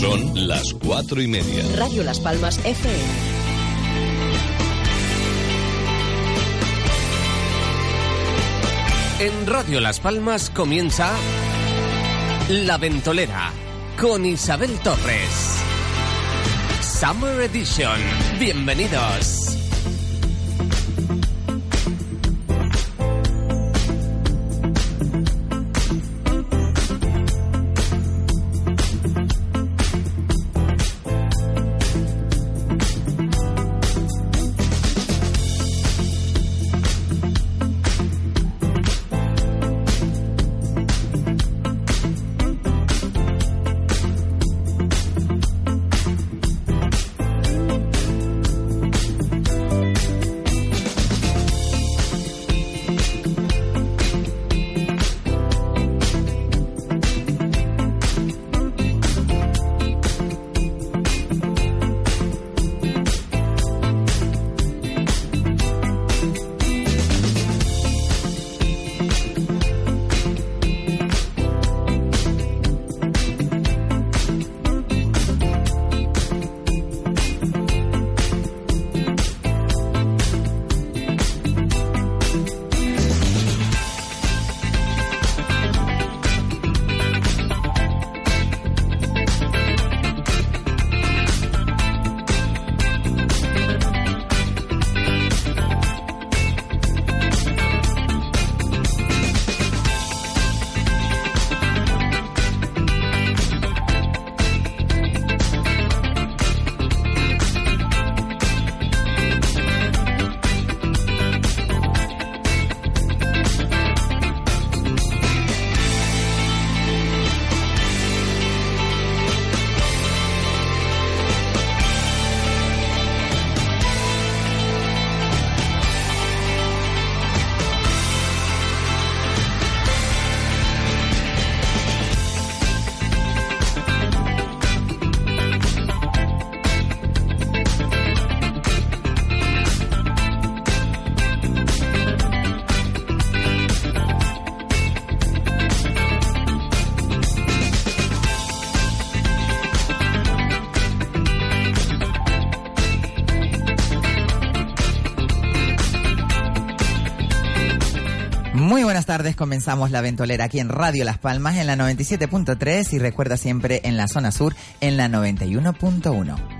Son las cuatro y media. Radio Las Palmas FM. En Radio Las Palmas comienza La Ventolera con Isabel Torres. Summer Edition. Bienvenidos. Tardes, comenzamos la ventolera aquí en Radio Las Palmas en la 97.3 y recuerda siempre en la zona sur en la 91.1.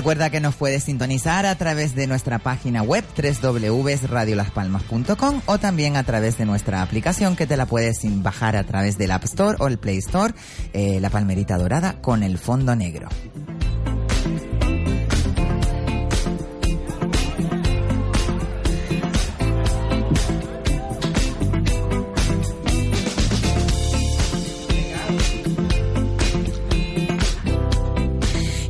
recuerda que nos puedes sintonizar a través de nuestra página web www.radiolaspalmas.com o también a través de nuestra aplicación que te la puedes bajar a través del App Store o el Play Store, eh, la palmerita dorada con el fondo negro.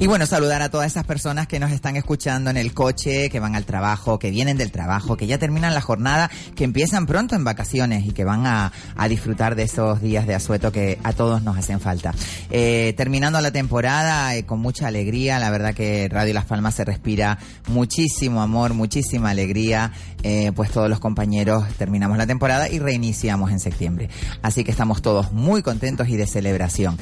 Y bueno, saludar a todas esas personas que nos están escuchando en el coche, que van al trabajo, que vienen del trabajo, que ya terminan la jornada, que empiezan pronto en vacaciones y que van a, a disfrutar de esos días de asueto que a todos nos hacen falta. Eh, terminando la temporada eh, con mucha alegría, la verdad que Radio Las Palmas se respira muchísimo amor, muchísima alegría, eh, pues todos los compañeros terminamos la temporada y reiniciamos en septiembre. Así que estamos todos muy contentos y de celebración.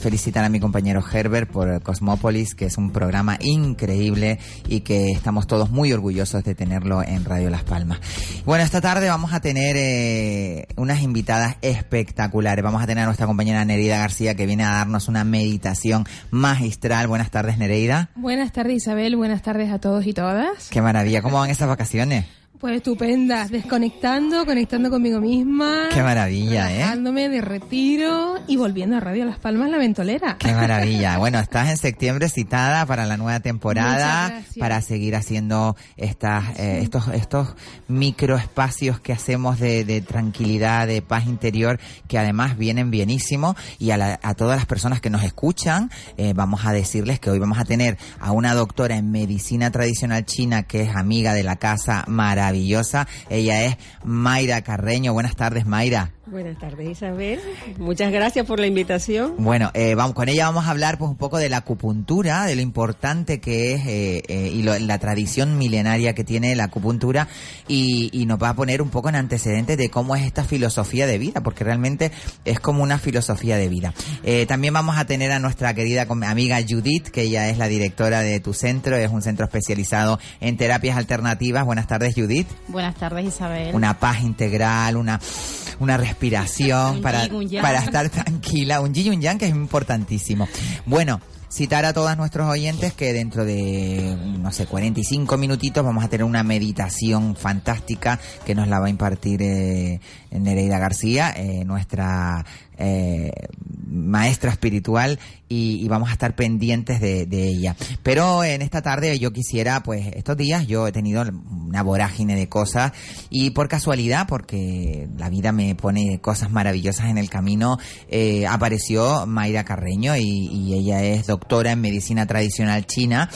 Felicitar a mi compañero Herbert por Cosmópolis que es un programa increíble y que estamos todos muy orgullosos de tenerlo en Radio Las Palmas. Bueno, esta tarde vamos a tener eh, unas invitadas espectaculares. Vamos a tener a nuestra compañera Nereida García que viene a darnos una meditación magistral. Buenas tardes, Nereida. Buenas tardes, Isabel. Buenas tardes a todos y todas. Qué maravilla. ¿Cómo van esas vacaciones? Pues estupenda, desconectando, conectando conmigo misma. Qué maravilla, ¿eh? Dándome de retiro y volviendo a Radio Las Palmas La Ventolera. Qué maravilla. Bueno, estás en septiembre citada para la nueva temporada, para seguir haciendo estas, eh, estos, estos microespacios que hacemos de, de, tranquilidad, de paz interior, que además vienen bienísimo. Y a, la, a todas las personas que nos escuchan, eh, vamos a decirles que hoy vamos a tener a una doctora en medicina tradicional china que es amiga de la casa Mara maravillosa. Ella es Mayra Carreño. Buenas tardes, Mayra. Buenas tardes, Isabel. Muchas gracias por la invitación. Bueno, eh, vamos con ella vamos a hablar pues un poco de la acupuntura, de lo importante que es eh, eh, y la tradición milenaria que tiene la acupuntura y, y, nos va a poner un poco en antecedentes de cómo es esta filosofía de vida, porque realmente es como una filosofía de vida. Eh, también vamos a tener a nuestra querida amiga Judith, que ella es la directora de tu centro, es un centro especializado en terapias alternativas. Buenas tardes, Judith. Buenas tardes, Isabel. Una paz integral, una una respiración para, para estar tranquila, un yin un yang que es importantísimo. Bueno, citar a todos nuestros oyentes que dentro de, no sé, 45 minutitos vamos a tener una meditación fantástica que nos la va a impartir eh, Nereida García, eh, nuestra eh, maestra espiritual y, vamos a estar pendientes de, ella. Pero en esta tarde yo quisiera, pues estos días yo he tenido una vorágine de cosas y por casualidad, porque la vida me pone cosas maravillosas en el camino, eh, apareció Mayra Carreño y, y ella es doctora en medicina tradicional china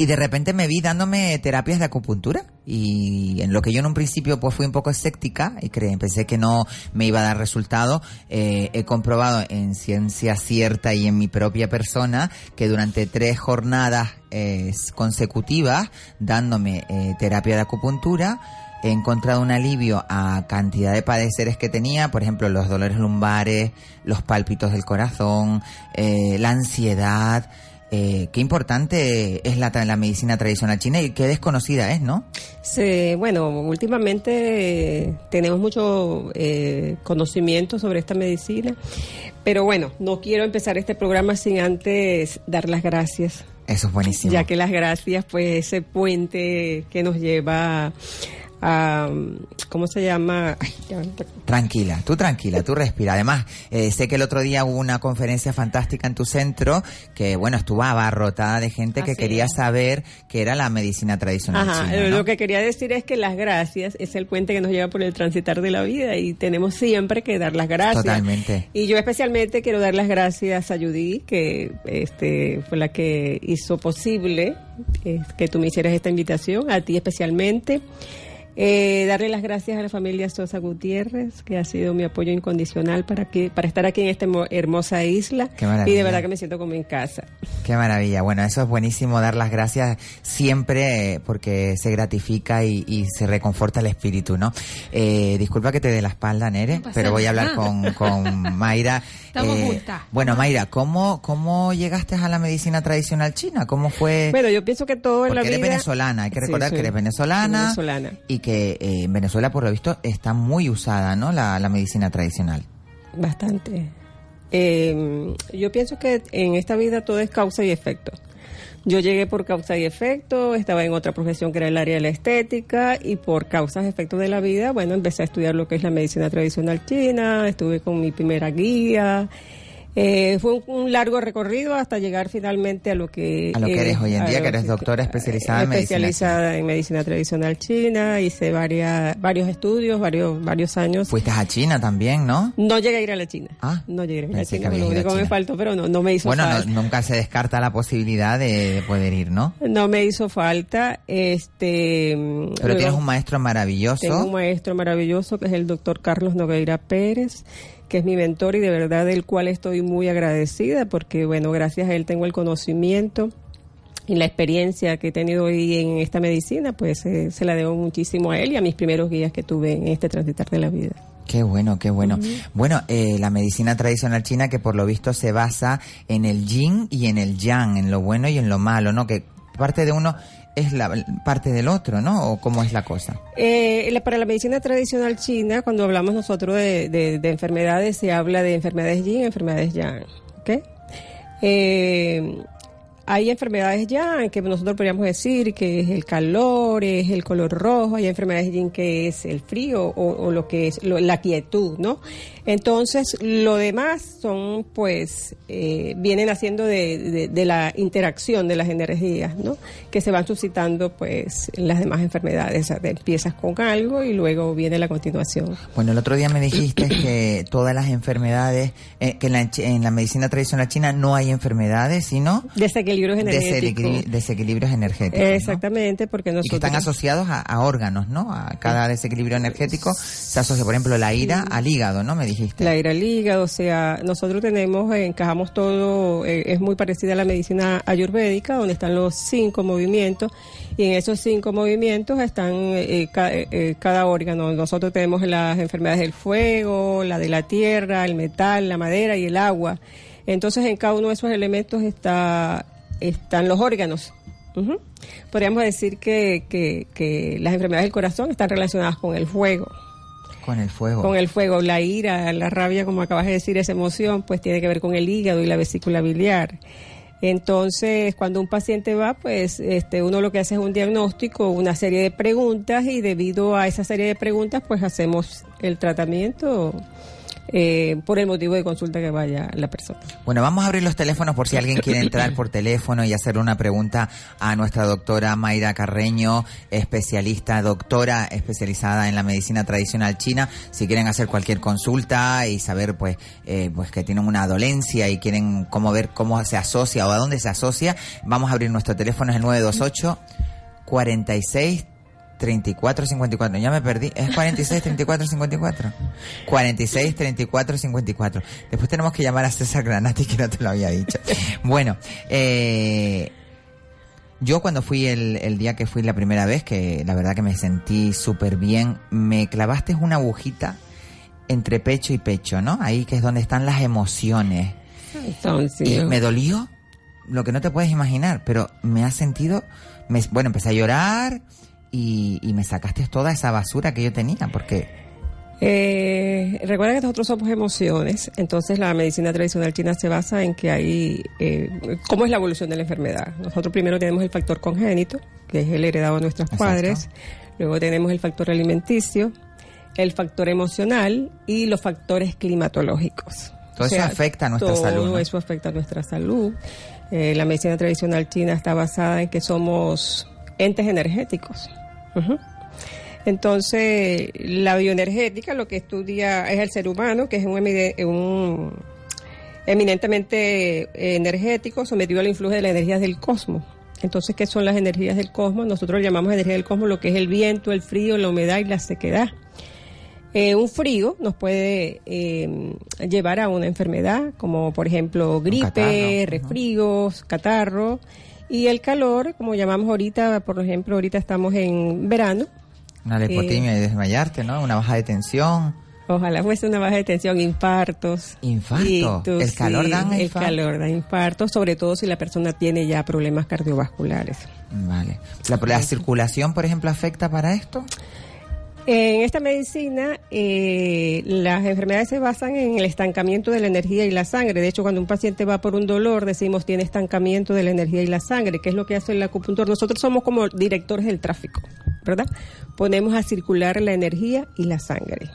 y de repente me vi dándome terapias de acupuntura. Y en lo que yo en un principio pues fui un poco escéptica y creí, pensé que no me iba a dar resultado, eh, he comprobado en ciencia cierta y en mi propia persona que durante tres jornadas eh, consecutivas dándome eh, terapia de acupuntura he encontrado un alivio a cantidad de padeceres que tenía, por ejemplo, los dolores lumbares, los pálpitos del corazón, la ansiedad, eh, qué importante es la, la, medicina tradicional china y qué desconocida es, ¿no? Sí, bueno, últimamente tenemos mucho eh, conocimiento sobre esta medicina, pero bueno, no quiero empezar este programa sin antes dar las gracias. Eso es buenísimo. Ya que las gracias, pues ese puente que nos lleva ¿cómo se llama? tranquila, tú tranquila, tú respira. Además, eh, sé que el otro día hubo una conferencia fantástica en tu centro que, bueno, estuvo abarrotada de gente que quería saber qué era la medicina tradicional Ajá, Lo que quería decir es que las gracias es el puente que nos lleva por el transitar de la vida y tenemos siempre que dar las gracias. Totalmente. Y yo especialmente quiero dar las gracias a Judy, que este, fue la que hizo posible eh, que tú me hicieras esta invitación, a ti especialmente. Eh, darle las gracias a la familia Sosa Gutiérrez, que ha sido mi apoyo incondicional para que para estar aquí en esta hermosa isla. Y de verdad que me siento como en casa. Qué maravilla. Bueno, eso es buenísimo, dar las gracias siempre eh, porque se gratifica y, se reconforta el espíritu, ¿no? Eh, disculpa que te dé la espalda, Nere, pero voy a hablar con, con Mayra. Estamos eh, Bueno, Mayra, ¿cómo, ¿cómo llegaste a la medicina tradicional china? ¿Cómo fue? Bueno, yo pienso que todo en la vida... eres venezolana, hay que recordar que eres venezolana. Venezolana. Y que eh, en Venezuela, por lo visto, está muy usada, ¿no? La, medicina tradicional. Bastante. Eh, yo pienso que en esta vida todo es causa y efecto. Yo llegué por causa y efecto, estaba en otra profesión que era el área de la estética y por causas y efectos de la vida, bueno, empecé a estudiar lo que es la medicina tradicional china, estuve con mi primera guía eh, fue un, largo recorrido hasta llegar finalmente a lo que... A lo que eres hoy en día, que eres doctora especializada en medicina Especializada en medicina tradicional china, hice varias, varios estudios, varios, varios años. Fuiste a China también, ¿no? No llegué a ir a la China. Ah, no llegué a ir a la China. Lo único me faltó, pero no, no me hizo falta. Bueno, nunca se descarta la posibilidad de, poder ir, ¿no? No me hizo falta. este Pero tienes un maestro maravilloso. Tengo un maestro maravilloso que es el doctor Carlos Nogueira Pérez que es mi mentor y de verdad del cual estoy muy agradecida porque, bueno, gracias a él tengo el conocimiento y la experiencia que he tenido hoy en esta medicina, pues eh, se la debo muchísimo a él y a mis primeros guías que tuve en este transitar de la vida. Qué bueno, qué bueno. Bueno, eh, la medicina tradicional china que por lo visto se basa en el yin y en el yang, en lo bueno y en lo malo, ¿no? Que parte de uno es la parte del otro, ¿no? ¿O cómo es la cosa? Eh, para la medicina tradicional china, cuando hablamos nosotros de, de, enfermedades, se habla de enfermedades yin enfermedades yang, ¿ok? Eh, hay enfermedades yang que nosotros podríamos decir que es el calor, es el color rojo, hay enfermedades yin que es el frío o, lo que es la quietud, ¿no? Entonces, lo demás son, pues, eh, vienen haciendo de, de, la interacción de las energías, ¿no? Que se van suscitando, pues, en las demás enfermedades. O sea, empiezas con algo y luego viene la continuación. Bueno, el otro día me dijiste que todas las enfermedades, eh, que en la, en la medicina tradicional china no hay enfermedades, sino... Desequilibrio desequilibrios energéticos. Desequili- desequilibrios energéticos. ¿no? Exactamente, porque Y nosotros... que están asociados a, a órganos, ¿no? A cada desequilibrio energético se asocia, por ejemplo, la ira al hígado, ¿no? Me dijiste. La ira al o sea, nosotros tenemos, eh, encajamos todo, eh, es muy parecida a la medicina ayurvédica, donde están los cinco movimientos, y en esos cinco movimientos están eh, ca- eh, cada órgano. Nosotros tenemos las enfermedades del fuego, la de la tierra, el metal, la madera y el agua. Entonces, en cada uno de esos elementos está, están los órganos. Ujú. Podríamos decir que, que, que las enfermedades del corazón están relacionadas con el fuego. Con el fuego. Con el fuego, la ira, la rabia, como acabas de decir, esa emoción, pues tiene que ver con el hígado y la vesícula biliar. Entonces, cuando un paciente va, pues este, uno lo que hace es un diagnóstico, una serie de preguntas y debido a esa serie de preguntas, pues hacemos el tratamiento eh, por el motivo de consulta que vaya la persona. Bueno, vamos a abrir los teléfonos por si alguien quiere entrar por teléfono y hacer una pregunta a nuestra doctora Mayra Carreño, especialista, doctora especializada en la medicina tradicional china. Si quieren hacer cualquier consulta y saber, pues, eh, pues que tienen una dolencia y quieren cómo ver cómo se asocia o a dónde se asocia, vamos a abrir nuestro teléfono, es el 928 46 34 54. Ya me perdí. Es 46 34 54. 46 34 54. Después tenemos que llamar a César Granati que no te lo había dicho. Bueno, eh, yo cuando fui el, el día que fui la primera vez, que la verdad que me sentí súper bien, me clavaste una agujita entre pecho y pecho, ¿no? Ahí que es donde están las emociones. Y me dolió lo que no te puedes imaginar, pero me ha sentido, me- bueno, empecé a llorar y, y me sacaste toda esa basura que yo tenía, porque Eh, recuerda que nosotros somos emociones, entonces la medicina tradicional china se basa en que hay, eh, ¿cómo es la evolución de la enfermedad? Nosotros primero tenemos el factor congénito, que es el heredado de nuestros Exacto. padres, luego tenemos el factor alimenticio, el factor emocional y los factores climatológicos. Todo eso afecta a nuestra todo salud, ¿no? eso afecta a nuestra salud. Eh, la medicina tradicional china está basada en que somos entes energéticos. Entonces, la bioenergética lo que estudia es el ser humano, que es un, un eminentemente energético, sometido al influjo de las energías del cosmos. Entonces, ¿qué son las energías del cosmos? Nosotros llamamos energía del cosmos lo que es el viento, el frío, la humedad y la sequedad. Eh, un frío nos puede eh, llevar a una enfermedad, como por ejemplo gripe, catarro, resfríos, catarro. Y el calor, como llamamos ahorita, por ejemplo, ahorita estamos en verano. una lipotimia y desmayarte, ¿no? Una baja de tensión. Ojalá fuese una baja de tensión, infartos. Infarto. ¿El calor da El infarto? calor da infartos, sobre todo si la persona tiene ya problemas cardiovasculares. Vale. La, la circulación, por ejemplo, afecta para esto. En esta medicina, eh, las enfermedades se basan en el estancamiento de la energía y la sangre. De hecho, cuando un paciente va por un dolor, decimos tiene estancamiento de la energía y la sangre, que es lo que hace el acupuntor. Nosotros somos como directores del tráfico, ¿verdad? Ponemos a circular la energía y la sangre.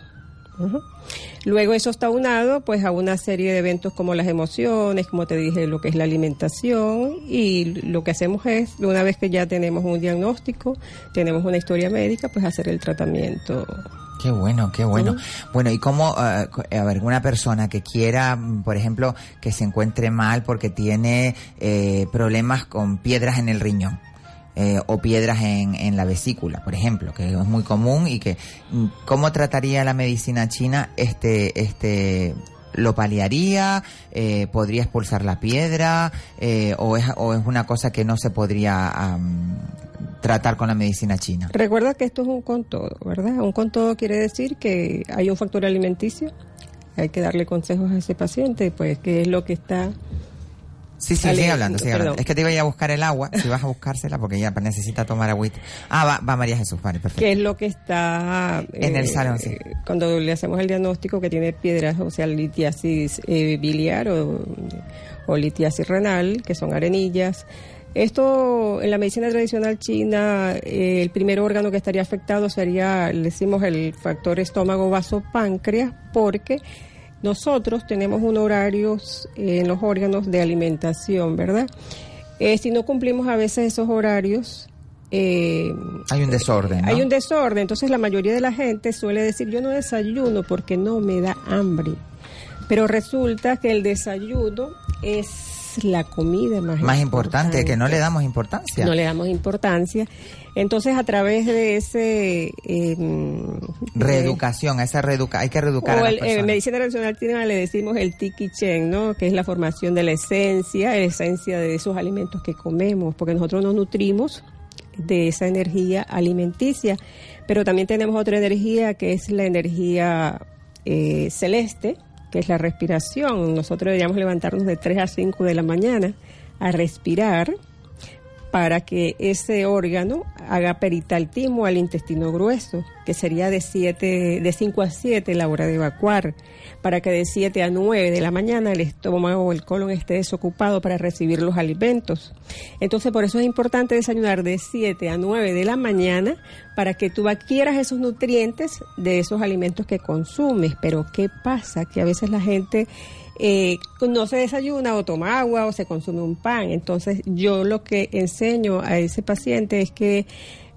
Luego eso está unado pues a una serie de eventos como las emociones, como te dije, lo que es la alimentación y lo que hacemos es, una vez que ya tenemos un diagnóstico, tenemos una historia médica, pues hacer el tratamiento. Qué bueno, qué bueno. Bueno, ¿y cómo, eh, co- a ver, una persona que quiera, mm, por ejemplo, que se encuentre mal porque tiene eh, problemas con piedras en el riñón? Eh, o piedras en, en la vesícula, por ejemplo, que es muy común y que mm, ¿cómo trataría la medicina china este este lo paliaría, eh, podría expulsar la piedra eh, o, es, o es una cosa que no se podría am, tratar con la medicina china. Recuerda que esto es un con todo, ¿verdad? Un con todo quiere decir que hay un factor alimenticio, hay que darle consejos a ese paciente, pues qué es lo que está Sí, sí, sigue hablando, sigue perdón. hablando. Es que te iba a ir a buscar el agua, si vas a buscársela, porque ya necesita tomar agüita. Ah, va, va María Jesús, vale, perfecto. qué es lo que está En el salón, sí. cuando le hacemos el diagnóstico que tiene piedras, o sea, litiasis eh, biliar o, o litiasis renal, que son arenillas. Esto en la medicina tradicional china, eh, el primer órgano que estaría afectado sería, le decimos el factor estómago vaso páncreas, porque nosotros tenemos un horario eh, en los órganos de alimentación, ¿verdad? Eh, si no cumplimos a veces esos horarios, eh, Hay un desorden, ¿no? hay un desorden, entonces la mayoría de la gente suele decir yo no desayuno porque no me da hambre. Pero resulta que el desayuno es es la comida más, Más importante, que no le damos importancia. No le damos importancia. Entonces, a través de ese... em, Reeducación, esa reeduca, hay que reeducar a o el, en personas. medicina tradicional china le decimos el tiki chen, ¿no? Que es la formación de la esencia, la esencia de esos alimentos que comemos, porque nosotros nos nutrimos de esa energía alimenticia, pero también tenemos otra energía que es la energía eh, celeste, que es la respiración. Nosotros deberíamos levantarnos de 3 a 5 de la mañana a respirar para que ese órgano haga peritaltismo al intestino grueso, que sería de siete, de 5 a 7 la hora de evacuar, para que de 7 a 9 de la mañana el estómago o el colon esté desocupado para recibir los alimentos. Entonces, por eso es importante desayunar de 7 a 9 de la mañana para que tú adquieras esos nutrientes de esos alimentos que consumes. Pero, ¿qué pasa? Que a veces la gente eh, no se desayuna o toma agua o se consume un pan. Entonces yo lo que enseño a ese paciente es que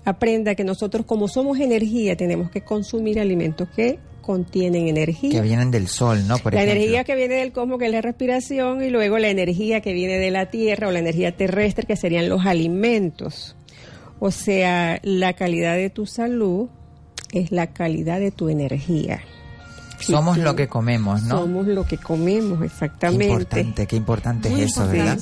aprenda que nosotros como somos energía tenemos que consumir alimentos que contienen energía. Que vienen del sol, ¿no? Por la ejemplo. energía que viene del cosmos, que es la respiración, y luego la energía que viene de la tierra o la energía terrestre, que serían los alimentos. O sea, la calidad de tu salud es la calidad de tu energía. Somos lo que comemos, ¿no? Somos lo que comemos, Qué exactamente. importante, qué importante Muy es eso, ¿verdad?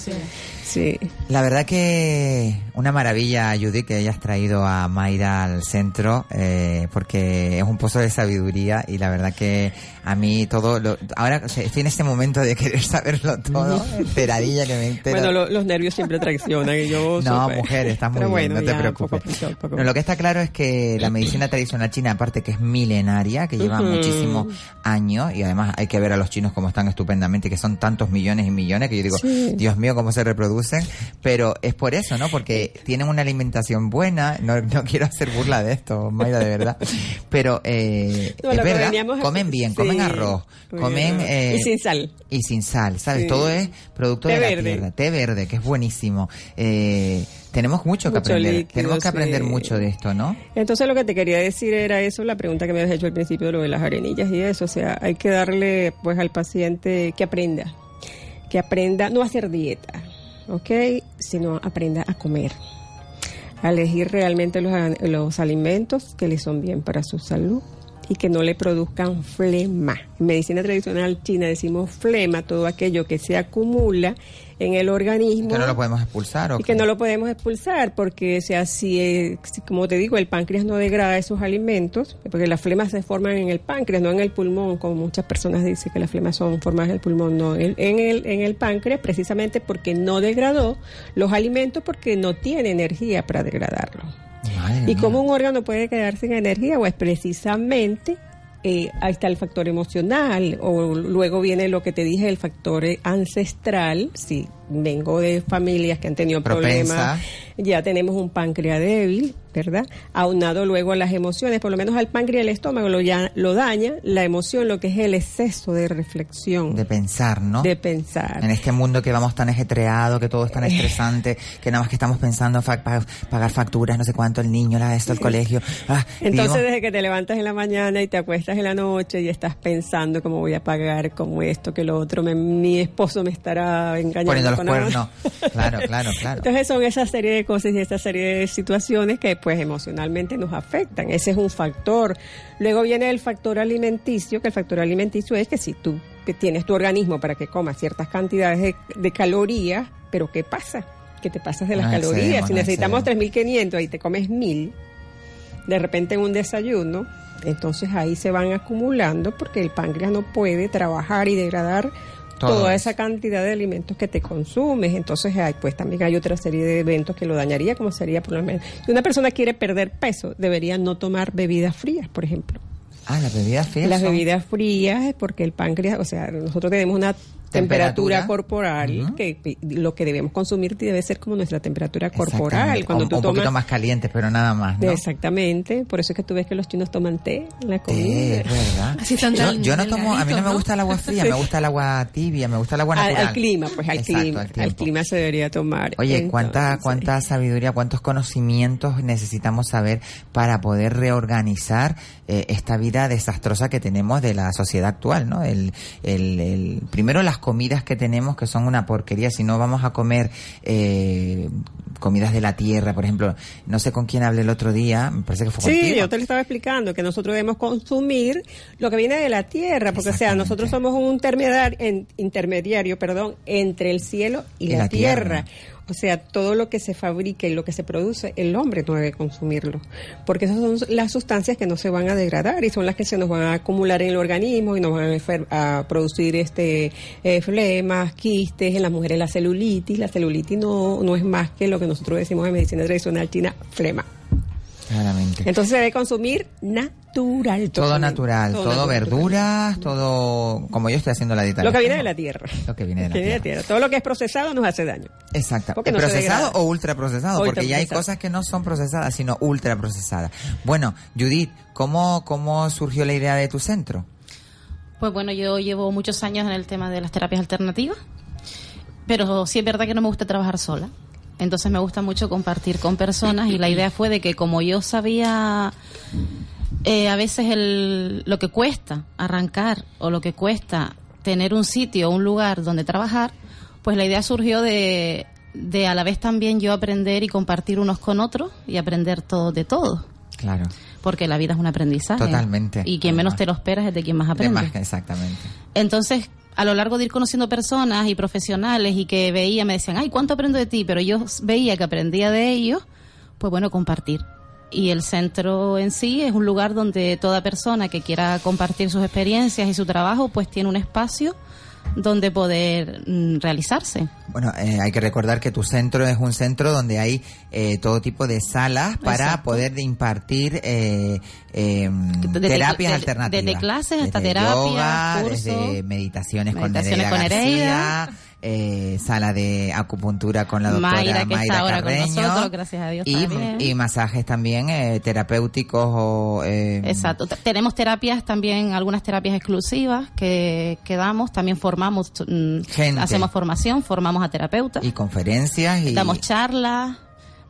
Sí. La verdad que una maravilla, Judy, que hayas traído a Mayra al centro, eh, porque es un pozo de sabiduría y la verdad que a mí todo, lo, ahora o sea, estoy en este momento de querer saberlo todo, enteradilla que me entero. Bueno, lo- los nervios siempre traccionan y yo... No, mujer, estás muy Pero bien, bueno, no te preocupes. poco a poco, poco a No, lo que está claro es que la medicina tradicional china, aparte que es milenaria, que lleva Ujú. muchísimos años, y además hay que ver a los chinos cómo están estupendamente, que son tantos millones y millones, que yo digo, Sí. Dios mío, cómo se reproducen, pero es por eso, ¿no? Porque tienen una alimentación buena, no, no quiero hacer burla de esto, Mayra, de verdad, pero eh, No, es verdad, comen bien, sí, comen arroz, comen... eh, Y sin sal. y sin sal, ¿sabes? Sí. Todo es producto Té de la verde. tierra. Té verde, que es buenísimo. Eh, tenemos mucho que Mucho aprender. líquido, tenemos que aprender sí. mucho de esto, ¿no? Entonces lo que te quería decir era eso, la pregunta que me habías hecho al principio de lo de las arenillas y eso, o sea, hay que darle pues al paciente que aprenda, que aprenda no a hacer dieta, ¿ok? Sino aprenda a comer, a elegir realmente los, los alimentos que le son bien para su salud y que no le produzcan flema. En medicina tradicional china decimos flema, todo aquello que se acumula en el organismo Que no lo podemos expulsar. ¿o y que no lo podemos expulsar porque, o sea, si, eh, como te digo, el páncreas no degrada esos alimentos, porque las flemas se forman en el páncreas, no en el pulmón, como muchas personas dicen que las flemas son formadas en el pulmón, no, en, en el, en el páncreas precisamente porque no degradó los alimentos porque no tiene energía para degradarlos. Madre ¿Y cómo un órgano puede quedar sin energía? Pues precisamente eh, ahí está el factor emocional, o luego viene lo que te dije, el factor eh, ancestral. Si vengo de familias que han tenido Propensa. problemas, ya tenemos un páncreas débil, ¿verdad? Aunado luego a las emociones, por lo menos al páncreas y el estómago lo, ya, lo daña la emoción, lo que es el exceso de reflexión, De pensar, ¿no? de pensar. En este mundo que vamos tan ajetreado, que todo es tan estresante, que nada más que estamos pensando fa- pa- pagar facturas, no sé cuánto, el niño, la esto, el colegio. Ah, Entonces, desde que te levantas en la mañana y te acuestas en la noche y estás pensando cómo voy a pagar, cómo esto, que lo otro, me- mi esposo me estará engañando. Los cuernos. Claro, claro, claro. Entonces son esa serie de cosas y esta serie de situaciones que pues emocionalmente nos afectan. Ese es un factor. Luego viene el factor alimenticio, que el factor alimenticio es que si tú que tienes tu organismo para que comas ciertas cantidades de, de calorías, pero ¿qué pasa? Que te pasas de las No calorías. excedemos, Si no necesitamos excedemos. 3.500 y te comes 1.000, de repente en un desayuno, entonces ahí se van acumulando porque el páncreas no puede trabajar y degradar Todo toda eso. esa cantidad de alimentos que te consumes. Entonces, hay, pues también hay otra serie de eventos que lo dañaría, como sería por lo menos. Si una persona quiere perder peso, debería no tomar bebidas frías, por ejemplo. Ah, las bebidas frías. Las son- bebidas frías es porque el páncreas, o sea, nosotros tenemos una Temperatura. temperatura, corporal que lo que debemos consumir debe ser como nuestra temperatura corporal. Cuando un, tú un tomas poquito más caliente, pero nada más, ¿no? Exactamente, por eso es que tú ves que los chinos toman té en la comida. Es verdad. Así están yo, no tomo, a mí no me gusta el agua fría, me gusta el agua tibia, me gusta el agua al, natural. al clima, pues al Exacto, clima, al clima se debería tomar. Oye, cuánta, cuánta sabiduría, cuántos conocimientos necesitamos saber para poder reorganizar eh, esta vida desastrosa que tenemos de la sociedad actual, ¿no? El, el, el- primero las comidas que tenemos que son una porquería. Si no vamos a comer eh, comidas de la tierra, por ejemplo, no sé con quién hablé el otro día, me parece que fue Sí, contigo. yo te lo estaba explicando, que nosotros debemos consumir lo que viene de la tierra, porque o sea, nosotros somos un intermediario, en- intermediario perdón, entre el cielo y, Y la, la tierra. tierra. O sea, todo lo que se fabrica y lo que se produce, el hombre no debe consumirlo. Porque esas son las sustancias que no se van a degradar y son las que se nos van a acumular en el organismo y nos van a, producir este eh, flemas, quistes, en las mujeres la celulitis. La celulitis no, no es más que lo que nosotros decimos en medicina tradicional china, flema. Claramente. Entonces se debe consumir natural. todo totalmente. natural, todo, natural. verduras, todo como yo estoy haciendo la dieta. Lo que viene de la tierra. Lo que viene de la Lo que tierra. Todo lo que es procesado nos hace daño. Exacto. Porque no ¿Procesado o ultraprocesado? Porque ya hay cosas que no son procesadas, sino ultraprocesadas. Bueno, Judith, ¿cómo, ¿cómo surgió la idea de tu centro? Pues bueno, yo llevo muchos años en el tema de las terapias alternativas, pero sí es verdad que no me gusta trabajar sola. Entonces me gusta mucho compartir con personas y la idea fue de que como yo sabía eh, a veces el, lo que cuesta arrancar o lo que cuesta tener un sitio, un lugar donde trabajar, pues la idea surgió de, de a la vez también yo aprender y compartir unos con otros y aprender todo de todo. Claro. Porque la vida es un aprendizaje. Totalmente. Y quien menos te lo esperas es de quien más De aprende. más que exactamente. Entonces, a lo largo de ir conociendo personas y profesionales y que veía, me decían, ay, ¿cuánto aprendo de ti? Pero yo veía que aprendía de ellos, pues bueno, compartir. Y el centro en sí es un lugar donde toda persona que quiera compartir sus experiencias y su trabajo, pues tiene un espacio donde poder mm, realizarse. Bueno, eh, hay que recordar que tu centro es un centro donde hay eh, todo tipo de salas para Exacto. poder impartir eh, eh, Desde- terapias desde- alternativas. desde clases hasta Desde terapia, yoga, desde meditaciones, meditaciones con Nereida. García, eh, sala de acupuntura con la doctora Mayra, que está con Carreño, nosotros, gracias a Dios y, también. y masajes también eh, terapéuticos o eh, Exacto. Tenemos terapias también, algunas terapias exclusivas que, que damos. También formamos, mm, Gente. hacemos formación, formamos a terapeutas, y conferencias y damos charlas.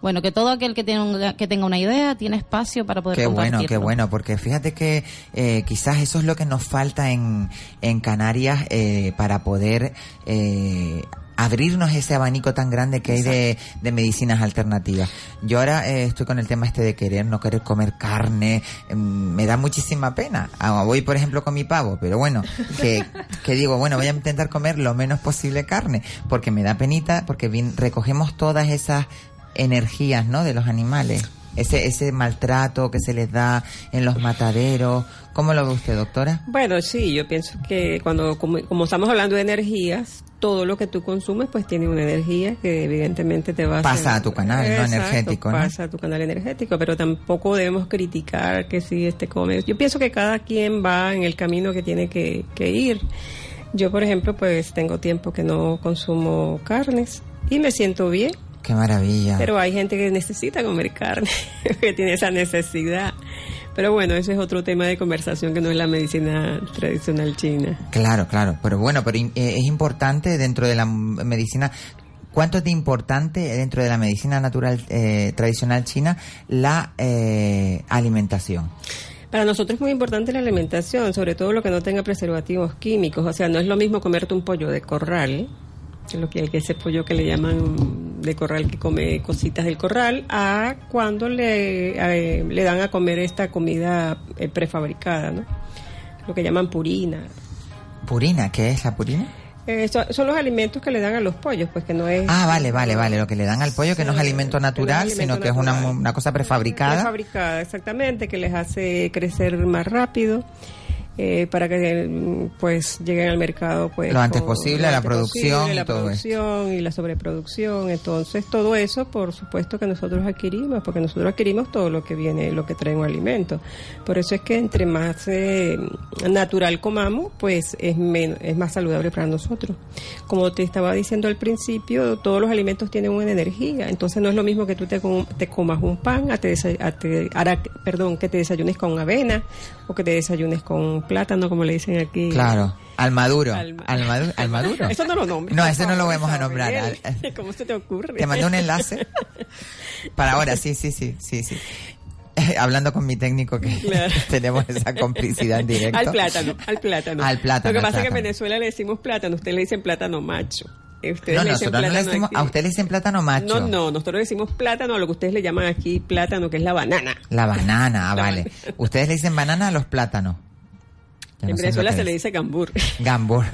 Bueno, que todo aquel que, tiene un- que tenga una idea tiene espacio para poder Qué bueno, qué bueno, porque fíjate que eh, quizás eso es lo que nos falta en, en Canarias eh, para poder eh, abrirnos ese abanico tan grande que hay de, de medicinas alternativas. Yo ahora eh, estoy con el tema este de querer, no querer comer carne, em, me da muchísima pena. Ah, voy, por ejemplo, con mi pavo, pero bueno, que, que digo, bueno, voy a intentar comer lo menos posible carne, porque me da penita, porque bien, recogemos todas esas energías, ¿no? De los animales. Ese, ese maltrato que se les da en los mataderos. ¿Cómo lo ve usted, doctora? Bueno, sí, yo pienso que cuando, como, como estamos hablando de energías, todo lo que tú consumes pues tiene una energía que evidentemente te va a Pasa hacer- a tu canal, ¿no? Energético, ¿no? Pasa a tu canal energético, pero tampoco debemos criticar que si este come. Yo pienso que cada quien va en el camino que tiene que, que ir. Yo, por ejemplo, pues tengo tiempo que no consumo carnes y me siento bien. Qué maravilla. Pero hay gente que necesita comer carne, que tiene esa necesidad. Pero bueno, ese es otro tema de conversación que no es la medicina tradicional china. Claro, claro. Pero bueno, pero eh, es importante dentro de la medicina. ¿Cuánto es de importante dentro de la medicina natural eh, tradicional china la eh, alimentación? Para nosotros es muy importante la alimentación, sobre todo lo que no tenga preservativos químicos. O sea, no es lo mismo comerte un pollo de corral, lo que, que ese pollo que le llaman de corral que come cositas del corral, a cuando le, eh, le dan a comer esta comida eh, prefabricada, ¿no? Lo que llaman purina. ¿Purina? ¿Qué es la purina? Eh, so- son los alimentos que le dan a los pollos, pues que no es... Ah, vale, vale, vale. Lo que le dan al pollo, que no es alimento que no es natural, alimento sino que es una, una cosa prefabricada. Prefabricada, exactamente, que les hace crecer más rápido. Eh, para que pues lleguen al mercado pues Lo antes con- posible, lo la producción posible, y la todo producción y la sobreproducción. Entonces todo eso por supuesto que nosotros adquirimos porque nosotros adquirimos todo lo que viene lo que trae un alimento. Por eso es que entre más eh, natural comamos pues es menos, es más saludable para nosotros. Como te estaba diciendo al principio todos los alimentos tienen una energía. Entonces no es lo mismo que tú te, com- te comas un pan a te, a te- ahora, perdón que te desayunes con avena o que te desayunes con plátano como le dicen aquí Claro, al maduro. Al- Al, madu- al maduro. eso no lo nombres. No, ese no lo vamos a nombrar. Al- ¿Cómo se te ocurre? Te mandé un enlace. Para ahora, sí, sí, sí, sí, sí. hablando con mi técnico que Claro. tenemos esa complicidad en directo. Al plátano, al plátano. Al plátano, Lo que pasa es que en. Venezuela le decimos plátano, ustedes le dicen plátano macho. Eh, Ustedes No, le nosotros no le plátano decimos, aquí. a usted le dicen plátano macho. No, no, nosotros le decimos plátano a lo que ustedes le llaman aquí plátano, que es la banana. La banana, ah, La vale. banana. Ustedes le dicen banana a los plátanos. Ya en no Venezuela se le dice gambur. Gambur.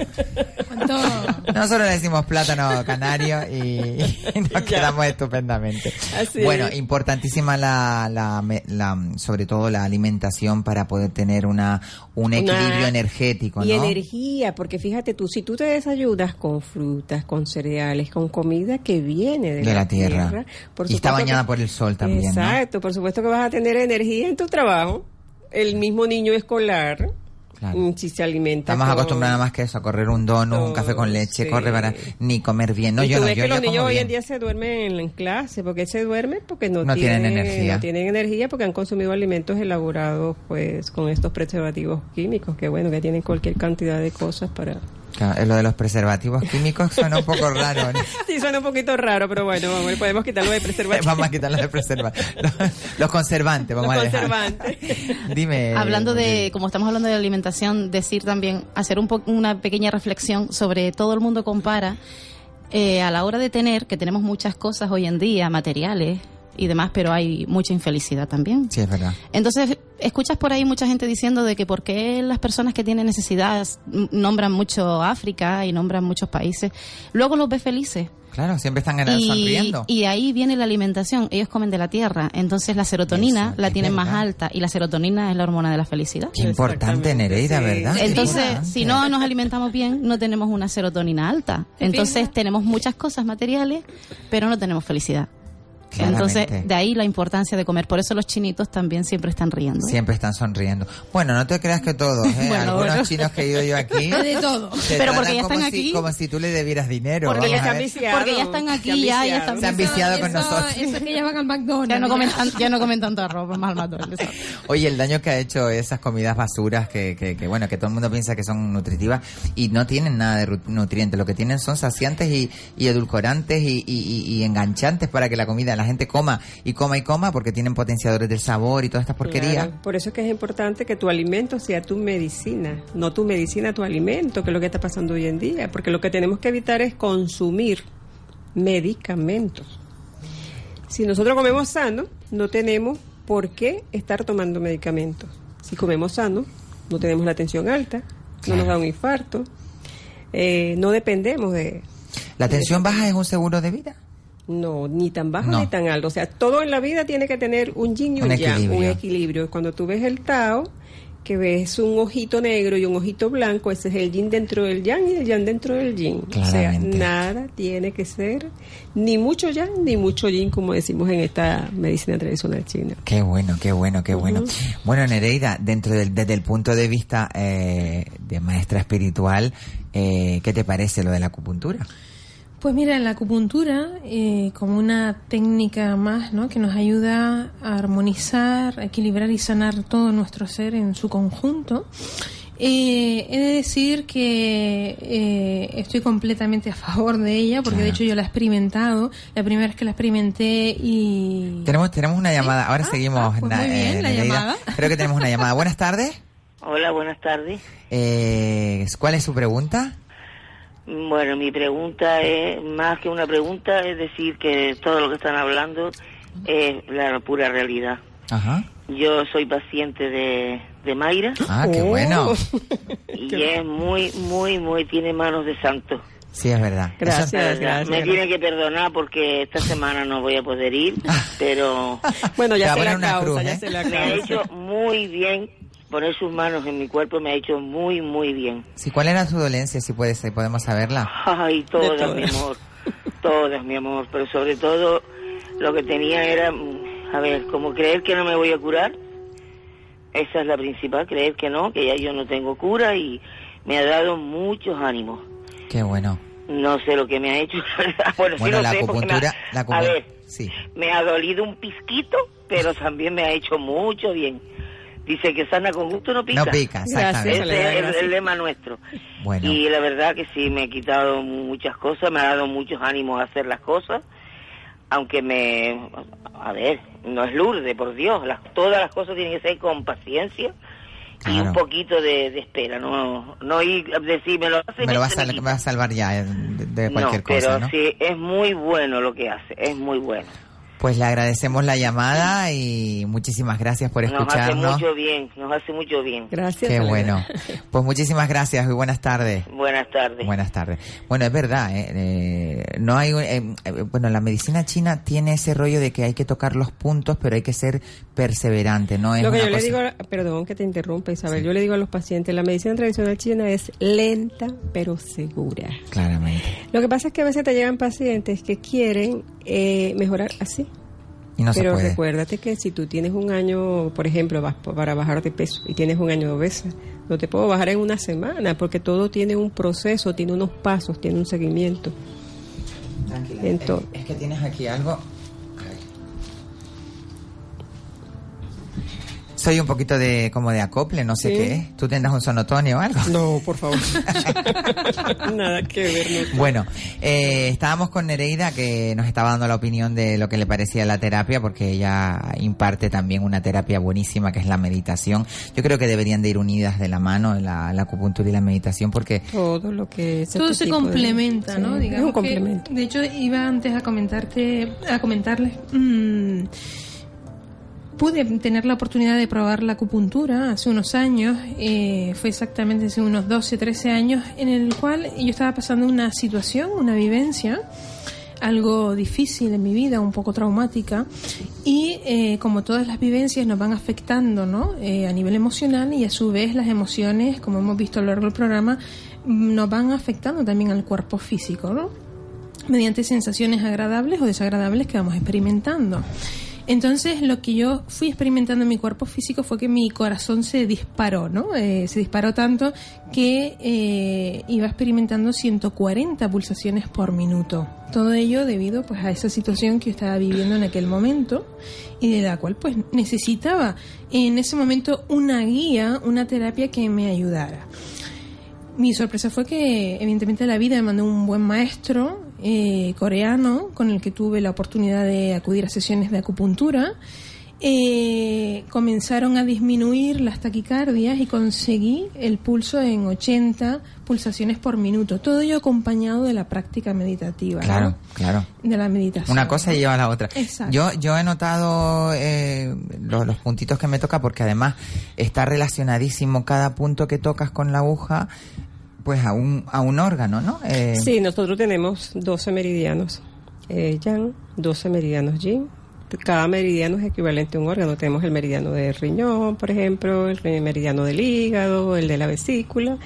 ¿Cuánto? Nosotros le decimos plátano canario y, y nos Ya. quedamos estupendamente. Así bueno, es. importantísima la, la, sobre todo la alimentación para poder tener una un Una- equilibrio energético, Y ¿no? energía, porque fíjate tú, si tú te desayunas con frutas, con cereales, con comida que viene de, De la tierra. por Y está bañada que- por el sol también, ¿no? Exacto, por supuesto que vas a tener energía en tu trabajo. El mismo niño escolar, Claro. mm, si se alimenta Estamos con- acostumbrados más que eso, a correr un donut, un café con leche, sí. corre para ni comer bien. No, y yo tú no, ves yo, que los yo niños como hoy en día se duermen en, en clase, porque se duermen porque no, No tienen energía. no tienen energía porque han consumido alimentos elaborados pues con estos preservativos químicos, que bueno, que tienen cualquier cantidad de cosas para... Claro, lo de los preservativos químicos suena un poco raro. ¿no? Sí, suena un poquito raro, pero bueno, vamos, podemos quitarlo de preservativos. Vamos a quitarlos de preservativos. Los, los conservantes, vamos Los a dejar. conservantes. Dime. Hablando de, como estamos hablando de alimentación, decir también, hacer un po- una pequeña reflexión sobre todo el mundo compara eh, a la hora de tener, que tenemos muchas cosas hoy en día, materiales y demás, pero hay mucha infelicidad también. Sí, es verdad. Entonces, escuchas por ahí mucha gente diciendo de que por qué las personas que tienen necesidades nombran mucho África y nombran muchos países, luego los ves felices. Claro, siempre están ganando, Y, sonriendo. y ahí viene la alimentación. Ellos comen de la tierra. Entonces la serotonina Eso, la tienen más alta. Y la serotonina es la hormona de la felicidad. Qué importante, Nereida, sí. ¿verdad? Entonces, si no nos alimentamos bien, no tenemos una serotonina alta. Entonces, tenemos muchas cosas materiales, pero no tenemos felicidad. Entonces, Claramente. de ahí la importancia de comer. Por eso los chinitos también siempre están riendo. Siempre están sonriendo. Bueno, no te creas que todos, ¿eh? Bueno, Algunos bueno. chinos que he ido yo aquí. De todo. Pero porque ya como están si- aquí. Como si tú le debieras dinero. Porque ya están ver. viciados. Porque ya están aquí, ya, ya viciado. están Se han viciado con eso, nosotros. Eso que ya van al McDonald's. Ya no comen, tan- ya no comen tanto arroz, más al McDonald's. Oye, el daño que ha hecho esas comidas basuras que, que, que, bueno, que todo el mundo piensa que son nutritivas y no tienen nada de nutrientes. Lo que tienen son saciantes y, y edulcorantes y, y- y- y enganchantes para que la comida, la gente coma y coma y coma porque tienen potenciadores del sabor y todas estas porquerías. Claro, Por eso es que es importante que tu alimento sea tu medicina, no tu medicina, tu alimento, que es lo que está pasando hoy en día, porque lo que tenemos que evitar es consumir medicamentos. Si nosotros comemos sano, no tenemos por qué estar tomando medicamentos. Si comemos sano, no tenemos la tensión alta, no nos da un infarto, eh, no dependemos de, ¿La tensión baja es un seguro de vida? No, ni tan bajo No. ni tan alto. O sea, todo en la vida tiene que tener un yin y un, Un yang, un equilibrio. Cuando tú ves el Tao, que ves un ojito negro y un ojito blanco, ese es el yin dentro del yang y el yang dentro del yin. O sea, Claramente. nada tiene que ser ni mucho yang ni mucho yin, como decimos en esta medicina tradicional china. Qué bueno, qué bueno, qué bueno. Bueno, Nereida, dentro del, desde el punto de vista eh, de maestra espiritual, eh, ¿qué te parece lo de la acupuntura? Pues mira, la acupuntura, eh, como una técnica más, ¿no? Que nos ayuda a armonizar, a equilibrar y sanar todo nuestro ser en su conjunto. Eh, he de decir que eh, estoy completamente a favor de ella, porque de Claro. hecho yo la he experimentado, la primera vez que la experimenté y... Tenemos, tenemos una llamada, ahora Ah, seguimos. ah, pues na- muy bien, la Nereida. llamada. Creo que tenemos una llamada. Buenas tardes. Hola, buenas tardes. Eh, ¿Cuál es su pregunta? Bueno, mi pregunta es, más que una pregunta, es decir, que todo lo que están hablando es la pura realidad. Ajá. Yo soy paciente de, de Mayra Ah, qué Oh. bueno. y es muy, muy, muy, tiene manos de santo. Sí, es verdad. Gracias. Verdad. Me tiene que perdonar porque esta semana no voy a poder ir, pero Bueno, ya la una causa, cruz, ya ¿eh? sé la me ha causa. hecho muy bien. Poner sus manos en mi cuerpo me ha hecho muy, muy bien. sí, ¿Cuál era su dolencia? Si puede ser, podemos saberla. Ay, todas, todas. mi amor. Todas, mi amor. Pero sobre todo, lo que tenía era, mm, a ver, como creer que no me voy a curar. Esa es la principal, creer que no, que ya yo no tengo cura y me ha dado muchos ánimos. Qué bueno. No sé lo que me ha hecho. Bueno, sí la sé, me ha- acupuntura, la a acupuntura, ver, sí. me ha dolido un pizquito, pero también me ha hecho mucho bien. Dice que sana con gusto no pica. No pica, exactamente. Ese es el, lema nuestro. Bueno. Y la verdad que sí, me ha quitado muchas cosas, me ha dado muchos ánimos a hacer las cosas. aunque me... A ver, no es Lourdes, por Dios, las, todas las cosas tienen que ser con paciencia y un poquito de, de espera, no no ir a decir, me lo hace, Me lo va a, me sal- quita". me va a salvar ya eh, de, de cualquier no, pero cosa, ¿no? sí, es muy bueno lo que hace, es muy bueno. Pues le agradecemos la llamada y muchísimas gracias por Nos hace escucharnos. mucho bien, nos hace mucho bien. Gracias. Qué bueno. Pues muchísimas gracias y buenas tardes. Buenas tardes. Buenas tardes. Bueno, es verdad, ¿eh? Eh, no hay, un- eh, eh, bueno, la medicina china tiene ese rollo de que hay que tocar los puntos, pero hay que ser perseverante, no es Lo que yo le digo, perdón que te interrumpa Isabel, yo le digo a los pacientes, la medicina tradicional china es lenta pero segura. Claramente. Lo que pasa es que a veces te llegan pacientes que quieren eh, mejorar así. Y no pero se puede. recuérdate que si tú tienes un año, por ejemplo, vas para bajar de peso y tienes un año de obesa, no te puedo bajar en una semana porque todo tiene un proceso, tiene unos pasos, tiene un seguimiento. Tranquila. Entonces- es, es que tienes aquí algo. Soy un poquito de como de acople, no sé Sí. qué es. ¿Tú tendrás un sonotonio o algo? No, por favor. Nada que ver. no. Bueno, eh, estábamos con Nereida que nos estaba dando la opinión de lo que le parecía la terapia porque ella imparte también una terapia buenísima que es la meditación. Yo creo que deberían de ir unidas de la mano la, la acupuntura y la meditación porque Todo lo que es Todo este se tipo de- complementa, Sí, ¿no? es Digamos un que, complemento. de hecho, iba antes a comentarte, a comentarles. mm, pude tener la oportunidad de probar la acupuntura hace unos años, eh, fue exactamente hace unos 12, 13 años, en el cual yo estaba pasando una situación, una vivencia, algo difícil en mi vida, un poco traumática, y eh, como todas las vivencias nos van afectando ¿no? Eh, a nivel emocional y a su vez las emociones, como hemos visto a lo largo del programa, nos van afectando también al cuerpo físico, ¿no? mediante sensaciones agradables o desagradables que vamos experimentando. Entonces, lo que yo fui experimentando en mi cuerpo físico fue que mi corazón se disparó, ¿no? Eh, se disparó tanto que eh, iba experimentando 140 pulsaciones por minuto. Todo ello debido pues a esa situación que estaba viviendo en aquel momento y de la cual pues necesitaba en ese momento una guía, una terapia que me ayudara. Mi sorpresa fue que, evidentemente, la vida me mandó un buen maestro eh, coreano con el que tuve la oportunidad de acudir a sesiones de acupuntura. Eh, comenzaron a disminuir las taquicardias y conseguí el pulso en 80 pulsaciones por minuto. Todo ello acompañado de la práctica meditativa. ¿no? Claro, claro. De la meditación. Una cosa lleva a la otra. Exacto. Yo, yo he notado eh, los, los puntitos que me toca porque además está relacionadísimo cada punto que tocas con la aguja pues a un, a un órgano, ¿no? Eh, Sí, nosotros tenemos 12 meridianos eh, yang, 12 meridianos yin. Cada meridiano es equivalente a un órgano. Tenemos el meridiano del riñón, por ejemplo, el meridiano del hígado, el de la vesícula.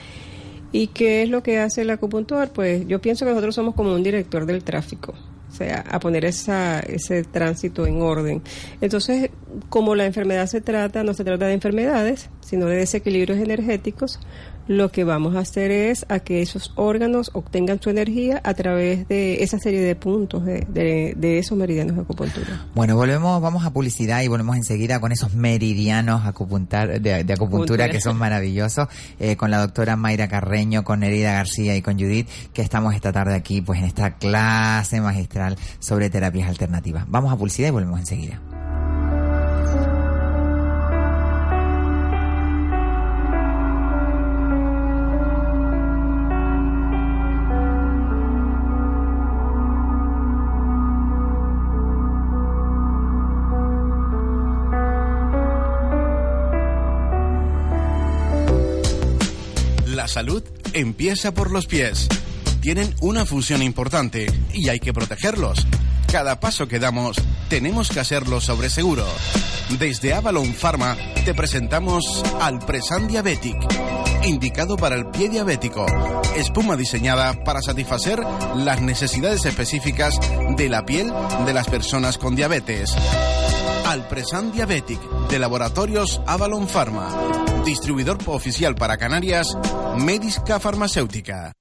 ¿Y qué es lo que hace el acupuntor? Pues yo pienso que nosotros somos como un director del tráfico. O sea, a poner esa, ese tránsito en orden. Entonces, como la enfermedad se trata, no se trata de enfermedades, sino de desequilibrios energéticos, lo que vamos a hacer es a que esos órganos obtengan su energía a través de esa serie de puntos de, de, de esos meridianos de acupuntura. Bueno, volvemos, vamos a publicidad y volvemos enseguida con esos meridianos acupuntar, de, de acupuntura Acupuntura. que son maravillosos, eh, con la doctora Mayra Carreño, con Nerida García y con Judith, que estamos esta tarde aquí pues en esta clase magistral sobre terapias alternativas. Vamos a publicidad y volvemos enseguida. Salud empieza por los pies. Tienen una función importante y hay que protegerlos. Cada paso que damos tenemos que hacerlo sobre seguro. Desde Avalon Pharma te presentamos Alpresan Diabetic, indicado para el pie diabético. Espuma diseñada para satisfacer las necesidades específicas de la piel de las personas con diabetes. Alpresan Diabetic de Laboratorios Avalon Pharma. Distribuidor oficial para Canarias, Medisca Farmacéutica.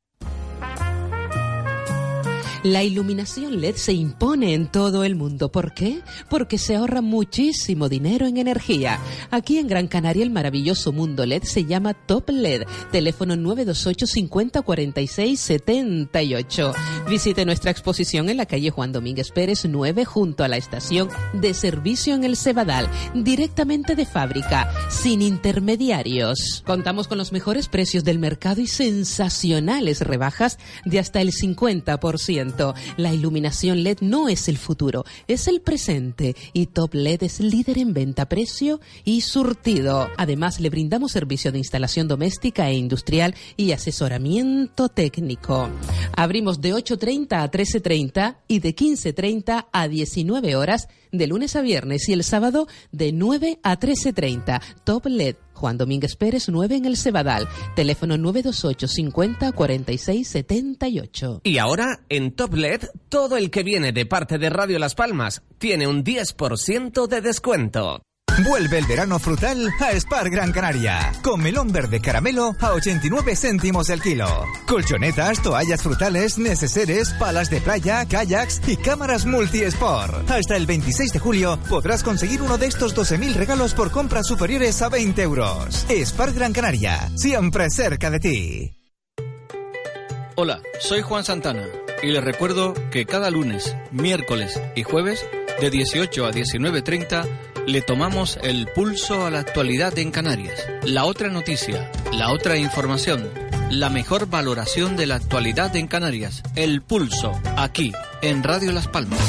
La iluminación LED se impone en todo el mundo. ¿Por qué? Porque se ahorra muchísimo dinero en energía. Aquí en Gran Canaria el maravilloso mundo LED se llama Top LED. Teléfono 928 50 46 78. Visite nuestra exposición en la calle Juan Domínguez Pérez 9 junto a la estación de servicio en el Cebadal, directamente de fábrica, sin intermediarios. Contamos con los mejores precios del mercado y sensacionales rebajas de hasta el 50%. La iluminación LED no es el futuro, es el presente y Top LED es líder en venta, precio y surtido. Además, le brindamos servicio de instalación doméstica e industrial y asesoramiento técnico. Abrimos de 8.30 a 13.30 y de 15.30 a 19 horas de lunes a viernes y el sábado de 9 a 13.30. Top LED. Juan Domínguez Pérez 9 en el Cebadal. Teléfono 928 50 46 78. Y ahora, en Top LED, todo el que viene de parte de Radio Las Palmas tiene un 10% de descuento. Vuelve el verano frutal a Spar Gran Canaria. Con melón verde caramelo a 89 céntimos el kilo. Colchonetas, toallas frutales, neceseres, palas de playa, kayaks y cámaras multi-sport. Hasta el 26 de julio podrás conseguir uno de estos 12.000 regalos por compras superiores a 20 euros. Spar Gran Canaria, siempre cerca de ti. Hola, soy Juan Santana y les recuerdo que cada lunes, miércoles y jueves de 18 a 19.30 le tomamos el pulso a la actualidad en Canarias. La otra noticia, la otra información, la mejor valoración de la actualidad en Canarias. El pulso, aquí, en Radio Las Palmas.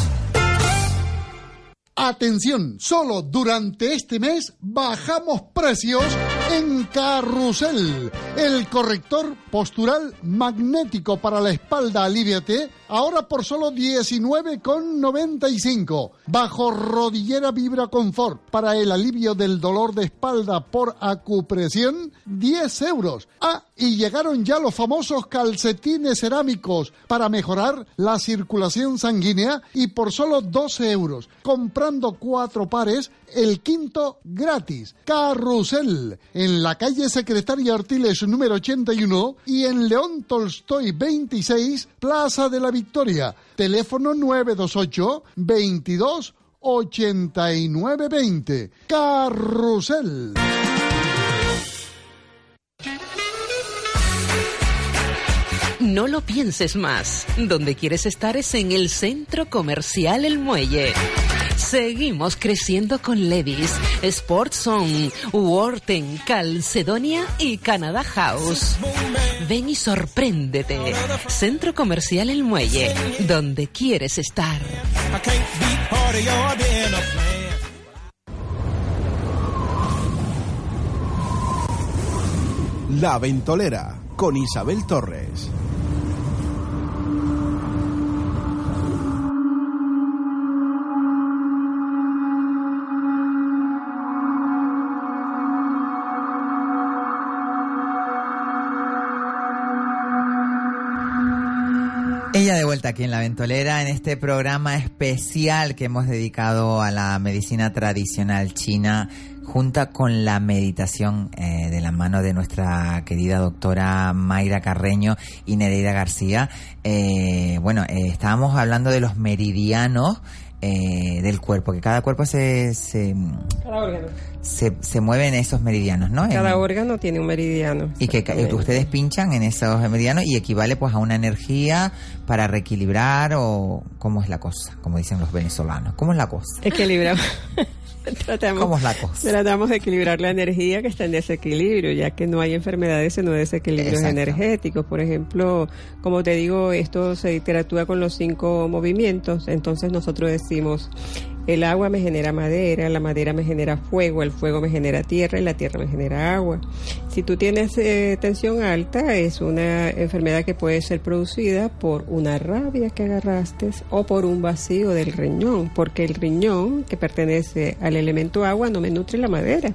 Atención, solo durante este mes bajamos precios en Carrusel, el corrector postural magnético para la espalda Aliviate, ahora por solo 19,95. Bajo rodillera Vibra Confort para el alivio del dolor de espalda por acupresión, 10 euros. Ah, y llegaron ya los famosos calcetines cerámicos para mejorar la circulación sanguínea y por solo 12 euros. Comprando cuatro pares, el quinto gratis. Carrusel, en la calle Secretaria Artiles número 81 y en León Tolstoy 26, Plaza de la Victoria. Teléfono 928 22 8920. Carrusel. No lo pienses más. Donde quieres estar es en el Centro Comercial El Muelle. Seguimos creciendo con Levis, Sportson, Worten, Calcedonia y Canada House. Ven y sorpréndete. Centro Comercial El Muelle, donde quieres estar. La Ventolera con Isabel Torres. Aquí en La Ventolera en este programa especial que hemos dedicado a la medicina tradicional china junta con la meditación eh, de la mano de nuestra querida doctora Mayra Carreño y Nereida García. Eh, bueno, eh, estábamos hablando de los meridianos eh, del cuerpo, que cada cuerpo se, se, Cada órgano. se, se mueve en esos meridianos, ¿no? Cada En- órgano tiene un meridiano. y que que ustedes pinchan en esos meridianos y equivale pues a una energía para reequilibrar o cómo es la cosa, como dicen los venezolanos. ¿Cómo es la cosa? Equilibramos. tratamos, ¿Cómo es la cosa? Tratamos de equilibrar la energía que está en desequilibrio, ya que no hay enfermedades sino desequilibrios Exacto. energéticos. Por ejemplo, como te digo, esto se interactúa con los cinco movimientos. Entonces nosotros decimos, el agua me genera madera, la madera me genera fuego, el fuego me genera tierra y la tierra me genera agua. Si tú tienes eh, tensión alta, es una enfermedad que puede ser producida por una rabia que agarraste o por un vacío del riñón, porque el riñón que pertenece al elemento agua no me nutre la madera.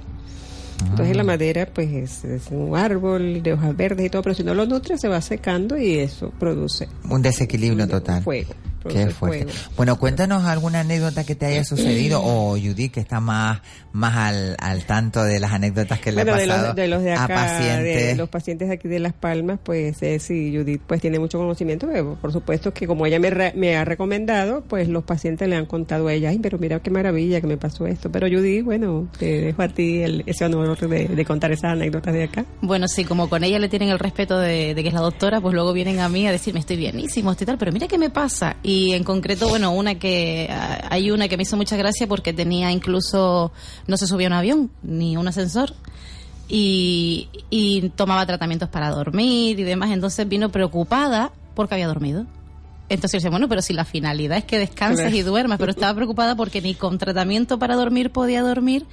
Entonces la madera pues es, es un árbol de hojas verdes y todo, pero si no lo nutre se va secando y eso produce Un desequilibrio total. fuego. Qué fuerte. Bueno, cuéntanos alguna anécdota que te haya sucedido o Judith que está más más al, al tanto de las anécdotas que le ha de pasado los, de los de a pacientes. de los pacientes de aquí de Las Palmas, pues eh, sí, Judith pues tiene mucho conocimiento, pero por supuesto que como ella me, re- me ha recomendado, pues los pacientes le han contado a ella, ay, pero mira qué maravilla que me pasó esto. Pero Judith, bueno, te dejo a ti el- ese honor de, de contar esas anécdotas de acá. Bueno, sí, como con ella le tienen el respeto de, de que es la doctora, pues luego vienen a mí a decirme estoy bienísimo, estoy tal, pero mira qué me pasa. Y en concreto, bueno, una que hay una que me hizo mucha gracia porque tenía incluso no se subía a un avión ni un ascensor y, y tomaba tratamientos para dormir y demás, entonces vino preocupada porque había dormido. Entonces yo decía, bueno, pero si la finalidad es que descanses y duermas, pero estaba preocupada porque ni con tratamiento para dormir podía dormir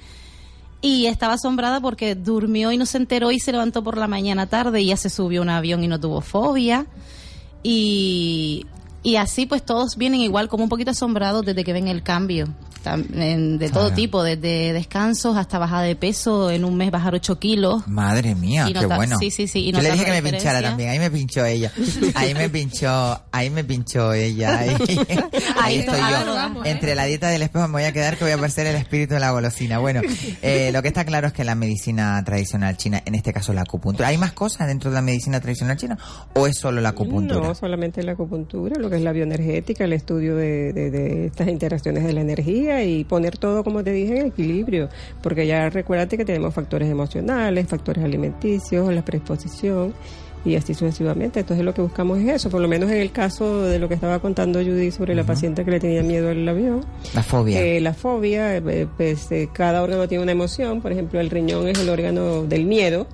y estaba asombrada porque durmió y no se enteró y se levantó por la mañana tarde y ya se subió a un avión y no tuvo fobia. Y, y así pues todos vienen igual como un poquito asombrados desde que ven el cambio. De todo Claro. tipo, desde descansos hasta bajada de peso, en un mes bajar 8 kilos. Madre mía, qué bueno. sí, sí, sí, y Yo le dije que me pinchara también, ahí me pinchó ella. Ahí me pinchó, ahí me pinchó ella. Ahí, ahí estoy yo. ¿eh? Entre la dieta del espejo me voy a quedar que voy a parecer el espíritu de la golosina. Bueno, eh, lo que está claro es que la medicina tradicional china, en este caso la acupuntura, ¿hay más cosas dentro de la medicina tradicional china o es solo la acupuntura? No, solamente la acupuntura, lo que es la bioenergética, el estudio de, de- de estas interacciones de la energía y poner todo, como te dije, en equilibrio. Porque ya recuérdate que tenemos factores emocionales, factores alimenticios, la predisposición y así sucesivamente. Entonces lo que buscamos es eso, por lo menos en el caso de lo que estaba contando Judy sobre la paciente que le tenía miedo al avión. La fobia. Eh, la fobia, eh, pues eh, cada órgano tiene una emoción, por ejemplo el riñón es el órgano del miedo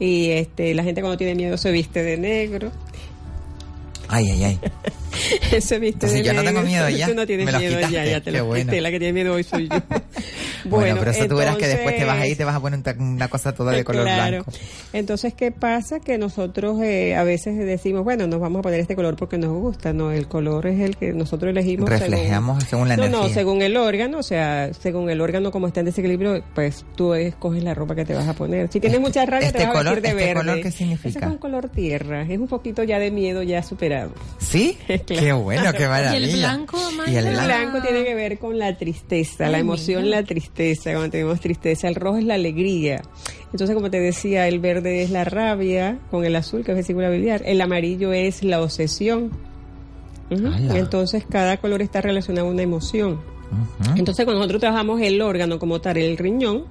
y este la gente cuando tiene miedo se viste de negro. Ay, ay, ay. se viste Entonces yo no tengo miedo ya. Tú no tienes Me miedo ya, quitaste. ya te Qué lo bueno. quité. La que tiene miedo hoy soy yo. Bueno, pero eso tú verás que después te vas ahí y entonces- te vas a poner una cosa toda de color Claro. blanco. Entonces, ¿qué pasa? Que nosotros eh, a veces decimos, bueno, nos vamos a poner este color porque nos gusta. No, el color es el que nosotros elegimos. Reflejamos según la no, No, energía. según el órgano, o sea, según el órgano como está en desequilibrio, pues tú escoges la ropa que te vas a poner. Si tienes mucha rabia, este te vas a vestir de este verde. color, ¿qué Ese significa? es un color tierra, es un poquito ya de miedo ya superado. ¿Sí? Qué bueno, qué maravilla. ¿Y el blanco, Y el El blanco. blanco tiene que ver con la tristeza, Ay, la emoción, mira. la tristeza, cuando tenemos tristeza. El rojo es la alegría. Entonces, como te decía, el verde es la rabia, con el azul, que es vesícula biliar. El amarillo es la obsesión. Entonces, cada color está relacionado a una emoción. Entonces, cuando nosotros trabajamos el órgano como tal, el riñón,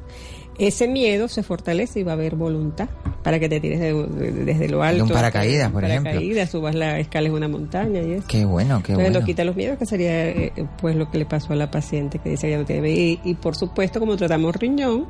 ese miedo se fortalece y va a haber voluntad para que te tires de- de- desde lo alto. un paracaídas, por ejemplo. paracaídas, subas la escala en una montaña y eso. Qué bueno, qué Entonces bueno. nos quita los miedos, que sería eh, pues lo que le pasó a la paciente que dice que ya no tiene. Y, y por supuesto, como tratamos riñón,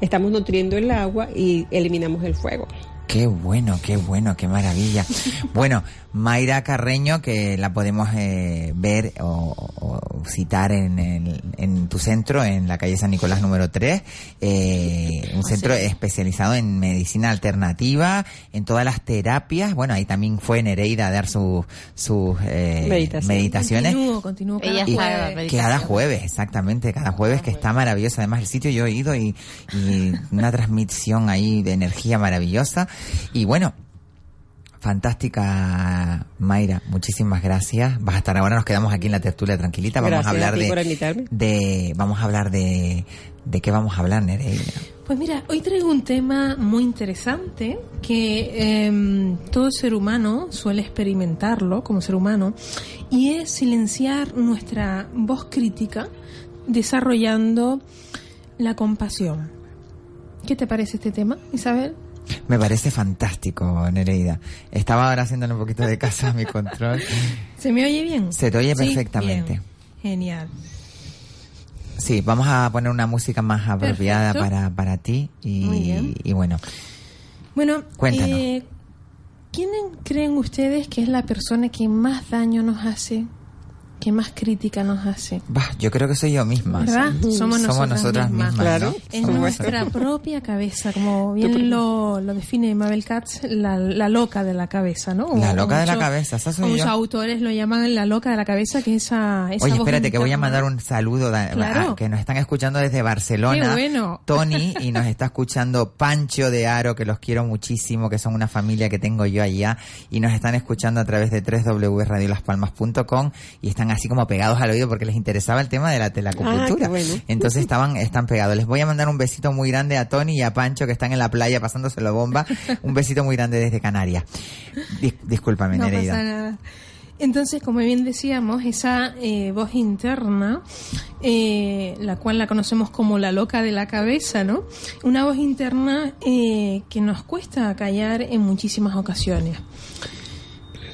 estamos nutriendo el agua y eliminamos el fuego. Qué bueno, qué bueno, qué maravilla. Bueno, Mayra Carreño, que la podemos eh, ver o, o citar en, el- en tu centro, en la calle San Nicolás número 3, eh, un centro especializado en medicina alternativa, en todas las terapias. Bueno, ahí también fue Nereida a dar sus sus eh, Meditación. meditaciones. Continúo, continúo. cada Y jueves. cada jueves, exactamente, cada jueves que está maravilloso. Además, el sitio yo he ido y, y una transmisión ahí de energía maravillosa. Y bueno, fantástica Mayra, muchísimas gracias. Vas a estar ahora, nos quedamos aquí en la tertulia tranquilita. Vamos Gracias a hablar a de, vamos a hablar de, de qué vamos a hablar, Nereida. Pues mira, hoy traigo un tema muy interesante que em, todo ser humano suele experimentarlo como ser humano y es silenciar nuestra voz crítica desarrollando la compasión. ¿Qué te parece este tema, Isabel? Me parece fantástico, Nereida. Estaba ahora haciéndole un poquito de caso a mi control. ¿Se me oye bien? Se te oye Sí, perfectamente. bien. Genial. Sí, vamos a poner una música más apropiada para, para ti Muy y, bien. y bueno, Bueno, Cuéntanos. eh, ¿quién creen ustedes que es la persona que más daño nos hace, que más crítica nos hace? bah, yo creo que soy yo misma. ¿Verdad? Somos nosotras nosotras mismas. mismas, Claro. ¿no? En Somos- nuestra propia cabeza, como bien lo, lo define Mabel Katz, la, la loca de la cabeza, ¿no? La loca de la cabeza, esa soy Como yo. autores lo llaman la loca de la cabeza, que es esa, esa Oye, voz espérate, que voy a mandar un saludo da- Claro. a- que nos están escuchando desde Barcelona. Qué bueno. Tony y nos está escuchando Pancho de Aro, que los quiero muchísimo, que son una familia que tengo yo allá y nos están escuchando a través de www.radiolaspalmas.com y están están así como pegados al oído porque les interesaba el tema de la, qué bueno. Entonces estaban, están pegados. Les voy a mandar un besito muy grande a Tony y a Pancho que están en la playa pasándoselo bomba. Un besito muy grande desde Canarias. Dis- discúlpame, No Nereida. pasa nada. Entonces, como bien decíamos, esa eh, voz interna, eh, la cual la conocemos como la loca de la cabeza, ¿no? Una voz interna eh, que nos cuesta callar en muchísimas ocasiones.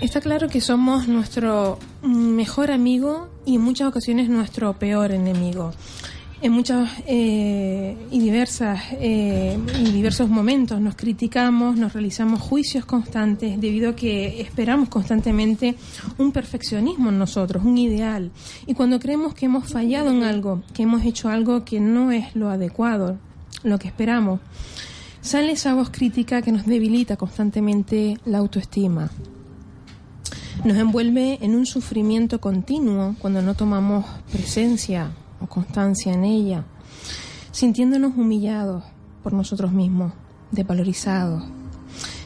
Está claro que somos nuestro mejor amigo y en muchas ocasiones nuestro peor enemigo. En muchas eh, y diversas eh, y diversos momentos nos criticamos, nos realizamos juicios constantes debido a que esperamos constantemente un perfeccionismo en nosotros, un ideal. Y cuando creemos que hemos fallado en algo, que hemos hecho algo que no es lo adecuado, lo que esperamos, sale esa voz crítica que nos debilita constantemente la autoestima nos envuelve en un sufrimiento continuo cuando no tomamos presencia o constancia en ella, sintiéndonos humillados por nosotros mismos, desvalorizados,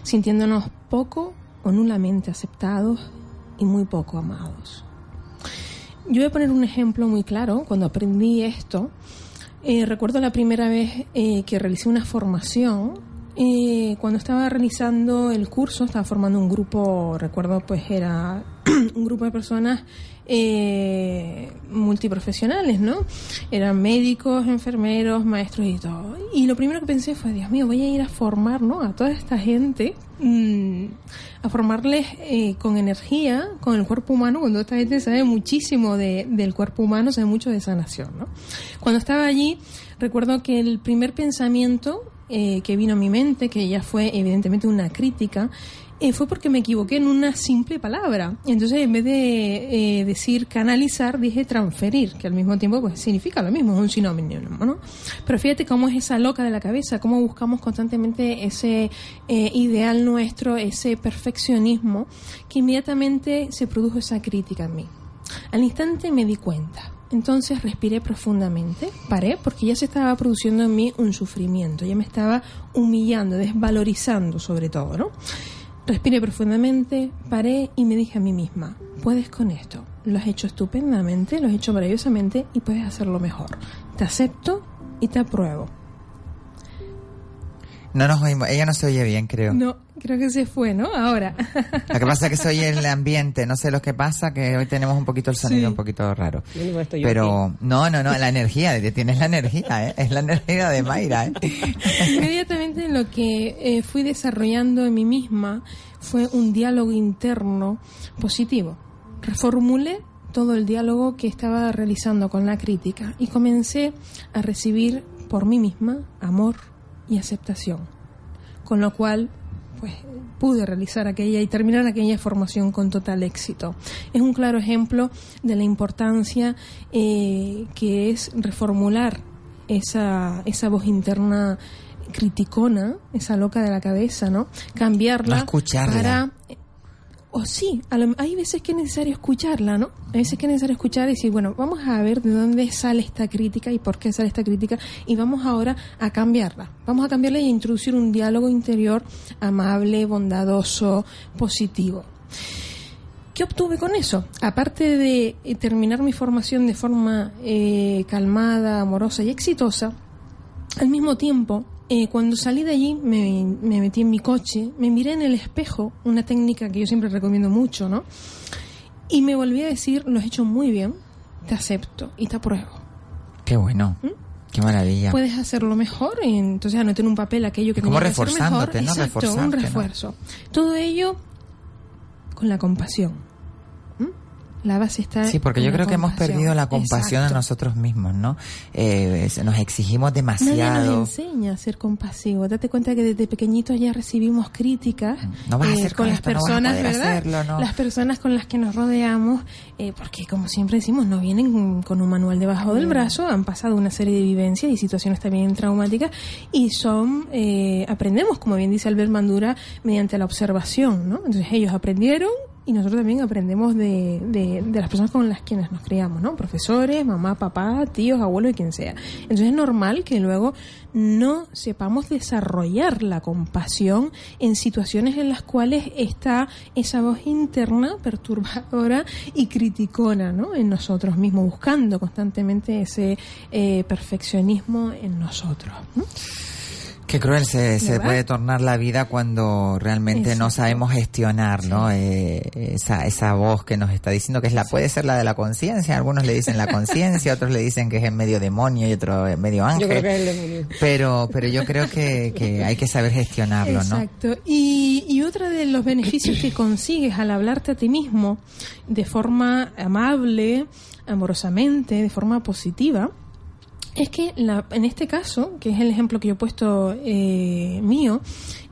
sintiéndonos poco o nulamente aceptados y muy poco amados. Yo voy a poner un ejemplo muy claro. Cuando aprendí esto, eh, recuerdo la primera vez eh, que realicé una formación. Eh, cuando estaba realizando el curso, estaba formando un grupo, recuerdo pues era un grupo de personas eh, multiprofesionales, ¿no? Eran médicos, enfermeros, maestros y todo. Y lo primero que pensé fue, Dios mío, voy a ir a formar, ¿no? A toda esta gente, mm, a formarles eh, con energía, con el cuerpo humano, cuando esta gente sabe muchísimo de- del cuerpo humano, sabe mucho de sanación, ¿no? Cuando estaba allí, recuerdo que el primer pensamiento eh, que vino a mi mente, que ya fue evidentemente una crítica, eh, fue porque me equivoqué en una simple palabra. Entonces, en vez de eh, decir canalizar, dije transferir, que al mismo tiempo pues significa lo mismo, es un sinónimo, ¿no? Pero fíjate cómo es esa loca de la cabeza, cómo buscamos constantemente ese eh, ideal nuestro, ese perfeccionismo, que inmediatamente se produjo esa crítica en mí. Al instante me di cuenta. Entonces respiré profundamente, paré porque ya se estaba produciendo en mí un sufrimiento, ya me estaba humillando, desvalorizando sobre todo, ¿no? Respiré profundamente, paré y me dije a mí misma, puedes con esto, lo has hecho estupendamente, lo has hecho maravillosamente y puedes hacerlo mejor. Te acepto y te apruebo. No nos oímos. Ella no se oye bien, creo. No, creo que se fue, ¿no? Ahora. Lo que pasa es que se oye el ambiente. No sé lo que pasa, que hoy tenemos un poquito el sonido Sí. un poquito raro. Pero, no, no, no, la energía, tienes la energía, ¿eh? Es la energía de Mayra, ¿eh? Inmediatamente lo que eh, fui desarrollando en mí misma fue un diálogo interno positivo. Reformulé todo el diálogo que estaba realizando con la crítica y comencé a recibir por mí misma amor y aceptación. Con lo cual, pues pude realizar aquella y terminar aquella formación con total éxito. Es un claro ejemplo de la importancia eh, que es reformular esa, esa voz interna criticona, esa loca de la cabeza, ¿no? Cambiarla No para o sí, a lo- hay veces que es necesario escucharla, ¿no? Hay veces que es necesario escuchar y decir, bueno, vamos a ver de dónde sale esta crítica y por qué sale esta crítica y vamos ahora a cambiarla. Vamos a cambiarla y a introducir un diálogo interior amable, bondadoso, positivo. ¿Qué obtuve con eso? Aparte de eh, terminar mi formación de forma eh, calmada, amorosa y exitosa, al mismo tiempo, eh, cuando salí de allí, me, me metí en mi coche, me miré en el espejo, una técnica que yo siempre recomiendo mucho, ¿no? Y me volví a decir, lo has hecho muy bien, te acepto y te apruebo. Qué bueno. Qué maravilla. ¿Mm? Puedes hacerlo mejor, y entonces anoté en un papel aquello que tenía que hacer mejor. reforzándote, ¿no? Exacto, un ¿no? refuerzo. Todo ello con la compasión. La base está Sí, porque yo creo que hemos perdido la compasión Exacto. en nosotros mismos, ¿no? Eh, nos exigimos Nadie demasiado. nos enseña a ser compasivos. Date cuenta que desde pequeñitos ya recibimos críticas. No vas a eh, hacer con con las esto, a personas, ¿verdad? hacerlo, ¿no? Las personas con las que nos rodeamos, eh, porque como siempre decimos, no vienen con- con un manual debajo del brazo, han pasado una serie de vivencias y situaciones también traumáticas y son, eh, aprendemos, como bien dice Albert Mandura, mediante la observación, ¿no? Entonces ellos aprendieron y nosotros también aprendemos de, de, de las personas con las quienes nos criamos, ¿no? Profesores, mamá, papá, tíos, abuelos y quien sea. Entonces es normal que luego no sepamos desarrollar la compasión en situaciones en las cuales está esa voz interna perturbadora y criticona ¿no? en nosotros mismos, buscando constantemente ese eh, perfeccionismo en nosotros. ¿no? Qué cruel se, se puede tornar la vida cuando realmente no sabemos gestionar, ¿no? Eh, esa, esa voz que nos está diciendo que es la, puede ser la de la conciencia, algunos le dicen la conciencia, otros le dicen que es en medio demonio y otro en medio ángel. Yo creo que es el demonio. Pero, pero yo creo que, que hay que saber gestionarlo, ¿no? Exacto. Y, y otro de los beneficios que consigues al hablarte a ti mismo de forma amable, amorosamente, de forma positiva, es que en este caso, que es el ejemplo que yo he puesto eh, mío,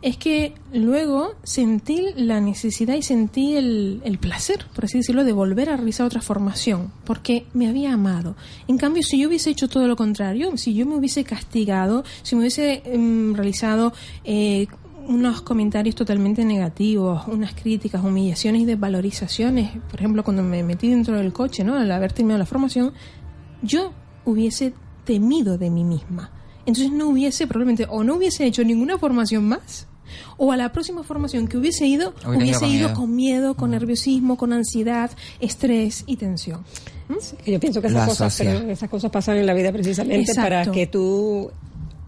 es que luego sentí la necesidad y sentí el, el placer, por así decirlo, de volver a realizar otra formación, porque me había amado. En cambio, si yo hubiese hecho todo lo contrario, si yo me hubiese castigado, si me hubiese em, realizado eh, unos comentarios totalmente negativos, unas críticas, humillaciones y desvalorizaciones, por ejemplo, cuando me metí dentro del coche, ¿no? Al haber terminado la formación, yo hubiese temido de mí misma. Entonces no hubiese, probablemente, o no hubiese hecho ninguna formación más, o a la próxima formación que hubiese ido, hubiese ido con miedo, con nerviosismo, con ansiedad, estrés y tensión. ¿Mm? Yo pienso que esas cosas, esas cosas pasan en la vida precisamente Exacto. para que tú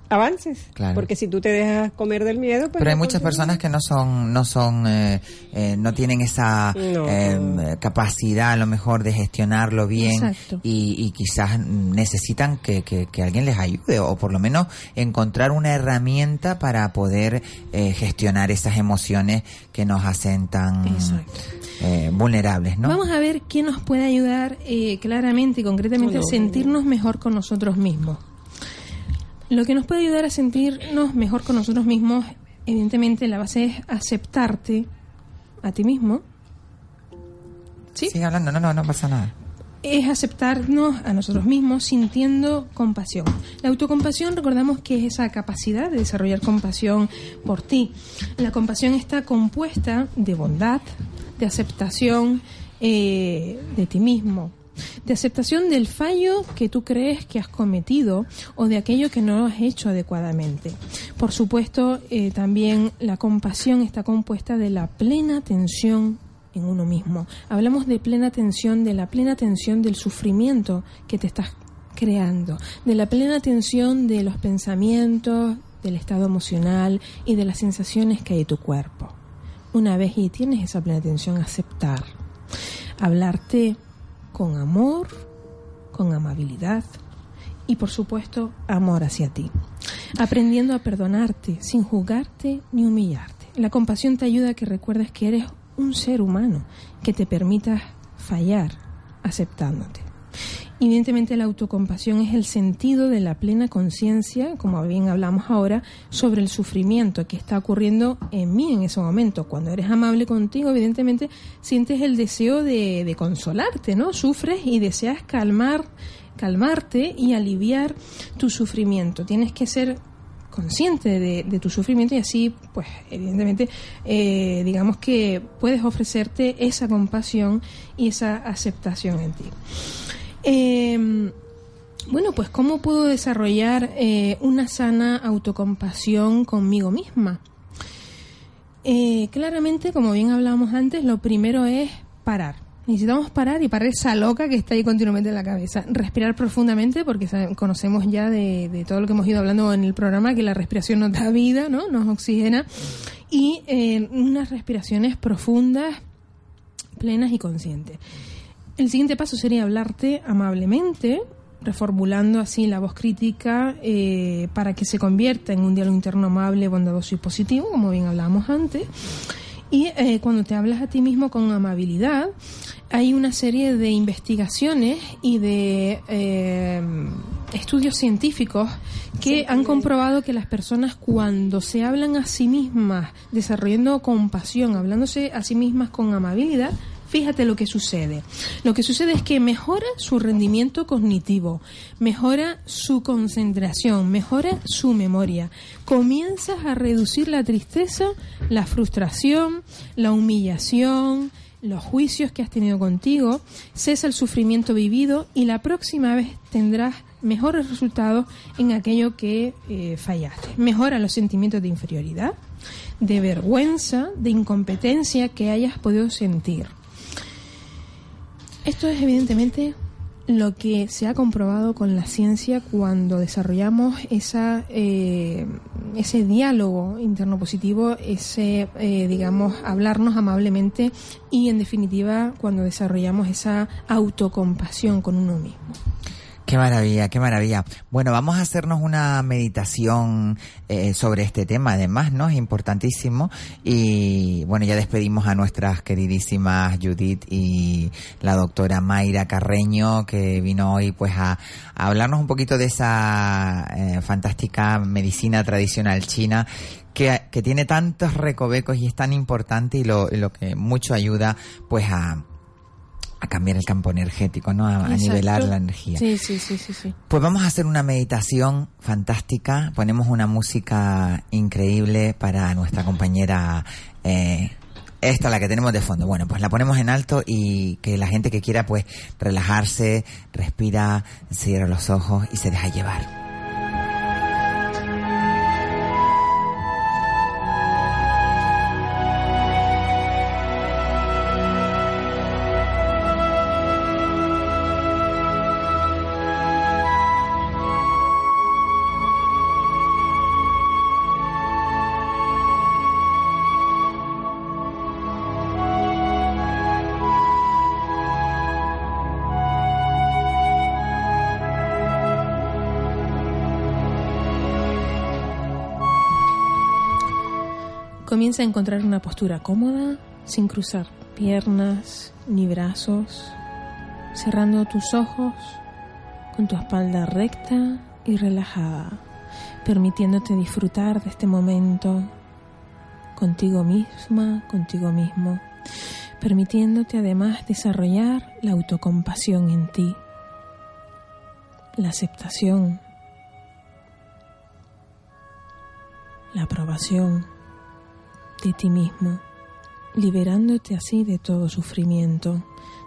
avances. Claro. Porque si tú te dejas comer del miedo, pues Pero hay muchas personas que no son, no son, eh, eh, no tienen esa No. eh, capacidad a lo mejor de gestionarlo bien y, y quizás necesitan que, que- que alguien les ayude o por lo menos encontrar una herramienta para poder eh, gestionar esas emociones que nos hacen tan eh, vulnerables, ¿no? Vamos a ver qué nos puede ayudar eh, claramente y concretamente a sentirnos mejor con nosotros mismos. Lo que nos puede ayudar a sentirnos mejor con nosotros mismos, evidentemente la base es aceptarte a ti mismo. ¿Sí? Sigue hablando, no, no, no pasa nada. es aceptarnos a nosotros mismos sintiendo compasión. La autocompasión, recordamos que es esa capacidad de desarrollar compasión por ti. La compasión está compuesta de bondad, de aceptación eh, de ti mismo, de aceptación del fallo que tú crees que has cometido o de aquello que no has hecho adecuadamente. Por supuesto, eh, también la compasión está compuesta de la plena atención en uno mismo. Hablamos de plena atención, de la plena atención del sufrimiento que te estás creando, de la plena atención de los pensamientos, del estado emocional y de las sensaciones que hay en tu cuerpo. Una vez y tienes esa plena atención, aceptar, hablarte con amor, con amabilidad y por supuesto amor hacia ti. Aprendiendo a perdonarte sin juzgarte ni humillarte. La compasión te ayuda a que recuerdes que eres un ser humano, que te permitas fallar aceptándote. Evidentemente la autocompasión es el sentido de la plena conciencia, como bien hablamos ahora, sobre el sufrimiento que está ocurriendo en mí en ese momento. Cuando eres amable contigo, evidentemente sientes el deseo de, de consolarte, ¿no? Sufres y deseas calmar, calmarte y aliviar tu sufrimiento. Tienes que ser consciente de, de tu sufrimiento y así, pues, evidentemente, eh, digamos que puedes ofrecerte esa compasión y esa aceptación en ti. Eh, bueno, pues, ¿cómo puedo desarrollar eh, una sana autocompasión conmigo misma? Eh, claramente, como bien hablábamos antes, lo primero es parar. Necesitamos parar y parar esa loca que está ahí continuamente en la cabeza. Respirar profundamente, porque conocemos ya de, de todo lo que hemos ido hablando en el programa, que la respiración nos da vida, ¿no? Nos oxigena. Y eh, unas respiraciones profundas, plenas y conscientes. El siguiente paso sería hablarte amablemente, reformulando así la voz crítica eh, para que se convierta en un diálogo interno amable, bondadoso y positivo, como bien hablábamos antes. Y eh, cuando te hablas a ti mismo con amabilidad, hay una serie de investigaciones y de eh, estudios científicos que han comprobado que las personas cuando se hablan a sí mismas, desarrollando compasión, hablándose a sí mismas con amabilidad, fíjate lo que sucede. Lo que sucede es que mejora su rendimiento cognitivo, mejora su concentración, mejora su memoria. Comienzas a reducir la tristeza, la frustración, la humillación, los juicios que has tenido contigo, cesa el sufrimiento vivido y la próxima vez tendrás mejores resultados en aquello que eh, fallaste. Mejora los sentimientos de inferioridad, de vergüenza, de incompetencia que hayas podido sentir. Esto es evidentemente lo que se ha comprobado con la ciencia cuando desarrollamos esa, eh, ese diálogo interno positivo, ese, eh, digamos, hablarnos amablemente y, en definitiva, cuando desarrollamos esa autocompasión con uno mismo. Qué maravilla, qué maravilla. Bueno, vamos a hacernos una meditación eh, sobre este tema, además, ¿no? Es importantísimo. Y bueno, ya despedimos a nuestras queridísimas Judith y la doctora Mayra Carreño, que vino hoy pues a, hablarnos un poquito de esa eh, fantástica medicina tradicional china que, que, tiene tantos recovecos y es tan importante y lo, lo que mucho ayuda pues a a cambiar el campo energético, ¿no? A, a nivelar la energía. Sí, sí, sí, sí, sí. Pues vamos a hacer una meditación fantástica. Ponemos una música increíble para nuestra compañera. Eh, esta, la que tenemos de fondo. Bueno, pues la ponemos en alto y que la gente que quiera, pues, relajarse, respira, cierra los ojos y se deja llevar. A encontrar una postura cómoda, sin cruzar piernas ni brazos, cerrando tus ojos con tu espalda recta y relajada, permitiéndote disfrutar de este momento contigo misma, contigo mismo, permitiéndote además desarrollar la autocompasión en ti, la aceptación, la aprobación de ti mismo, liberándote así de todo sufrimiento,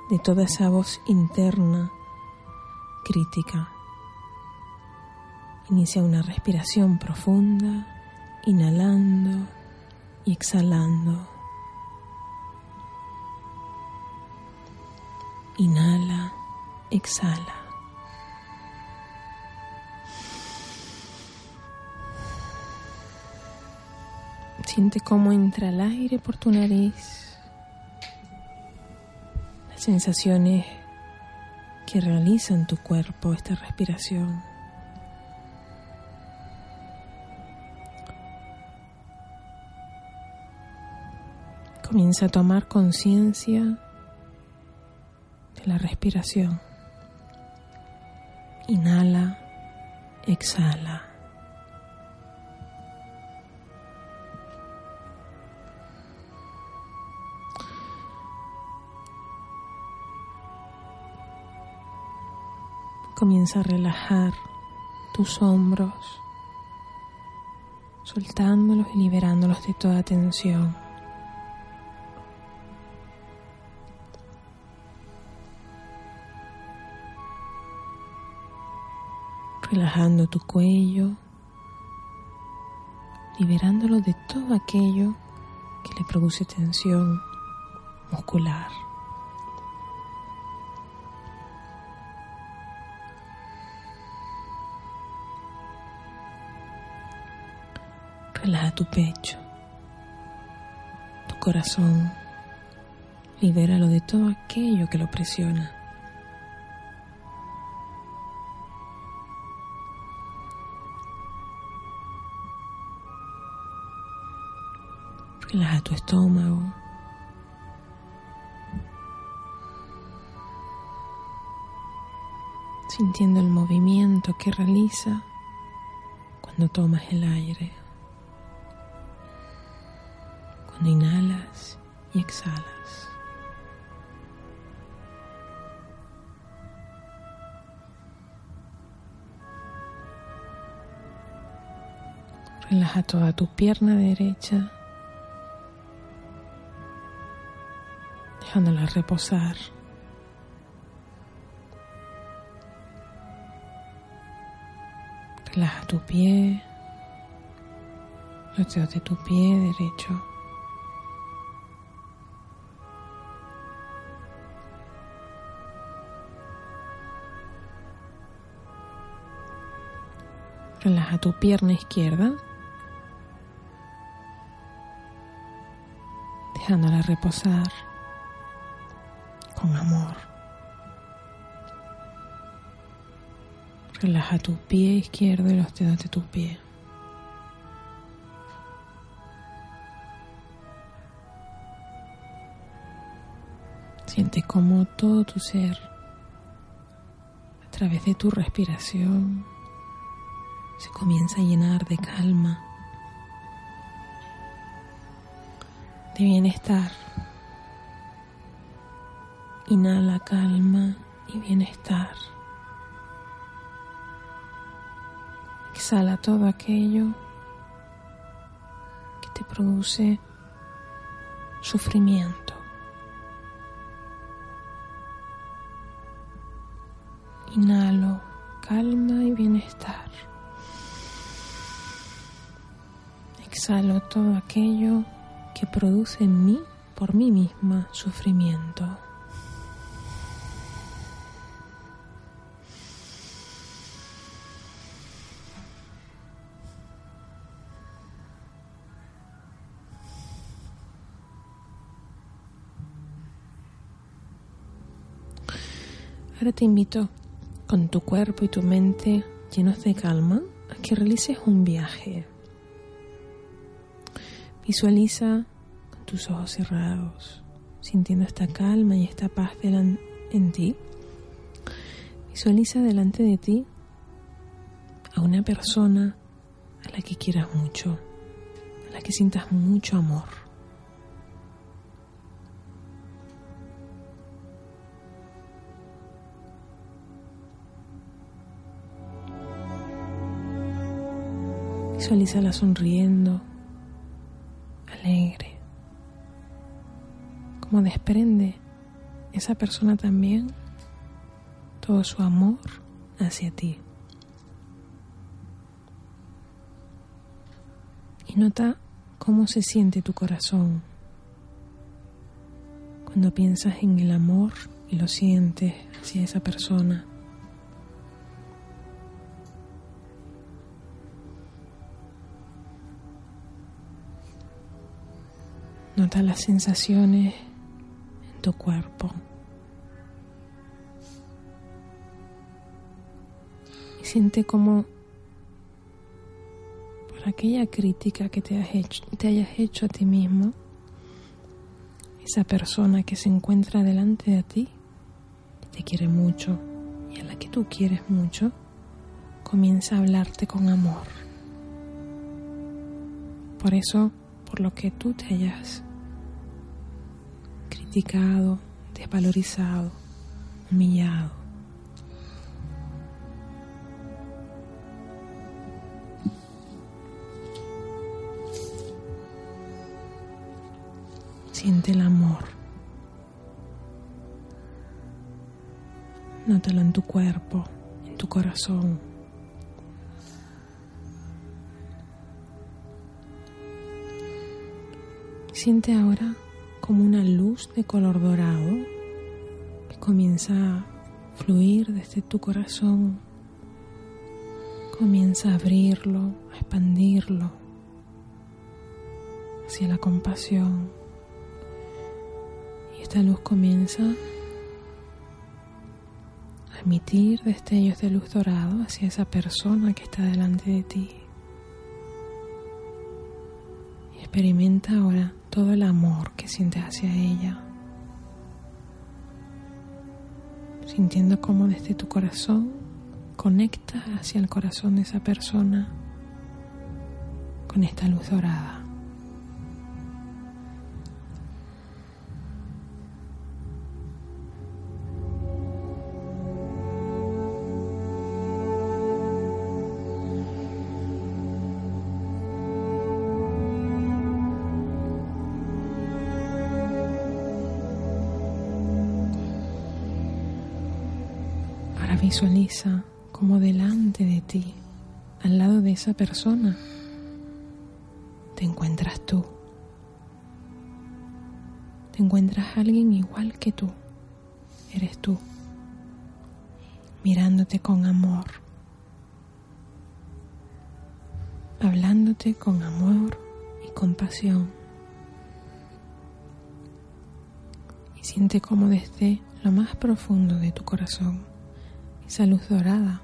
de toda esa voz interna crítica. Inicia una respiración profunda, inhalando y exhalando. Inhala, exhala. Siente cómo entra el aire por tu nariz, las sensaciones que realizan tu cuerpo esta respiración. Comienza a tomar conciencia de la respiración. Inhala, exhala. Comienza a relajar tus hombros, soltándolos y liberándolos de toda tensión. Relajando tu cuello, liberándolo de todo aquello que le produce tensión muscular. Tu pecho, tu corazón. Libéralo de todo aquello que lo presiona. Relaja tu estómago. Sintiendo el movimiento que realiza cuando tomas el aire. Inhalas y exhalas. Relaja toda tu pierna derecha. dejándola reposar. Relaja tu pie, los dedos de tu pie derecho. Relaja tu pierna izquierda, dejándola reposar con amor. Relaja tu pie izquierdo y los dedos de tu pie. Siente como todo tu ser, a través de tu respiración, se comienza a llenar de calma, de bienestar. Inhala calma y bienestar. Exhala todo aquello que te produce sufrimiento. Produce en mí, por mí misma, sufrimiento. Ahora te invito con tu cuerpo y tu mente llenos de calma a que realices un viaje. Visualiza tus ojos cerrados, sintiendo esta calma y esta paz en ti. Visualiza delante de ti a una persona a la que quieras mucho, a la que sientas mucho amor. Visualízala sonriendo, alegre. Desprende esa persona también todo su amor hacia ti. Y nota cómo se siente tu corazón cuando piensas en el amor y lo sientes hacia esa persona. Nota las sensaciones en tu cuerpo. Y siente como por aquella crítica que te, has hecho, te hayas hecho a ti mismo, esa persona que se encuentra delante de ti, te quiere mucho y a la que tú quieres mucho, comienza a hablarte con amor. Por eso, por lo que tú te hayas criticado, desvalorizado, humillado. Siente el amor. Nótalo en tu cuerpo, en tu corazón. Siente ahora como una luz de color dorado que comienza a fluir desde tu corazón, comienza a abrirlo, a expandirlo hacia la compasión. Y esta luz comienza a emitir destellos de luz dorado hacia esa persona que está delante de ti. Y experimenta ahora todo el amor que sientes hacia ella, sintiendo cómo desde tu corazón conectas hacia el corazón de esa persona con esta luz dorada. Como delante de ti, al lado de esa persona, te encuentras tú. Te encuentras alguien igual que tú. Eres tú. Mirándote con amor. Hablándote con amor y compasión. Y siente como desde lo más profundo de tu corazón esa luz dorada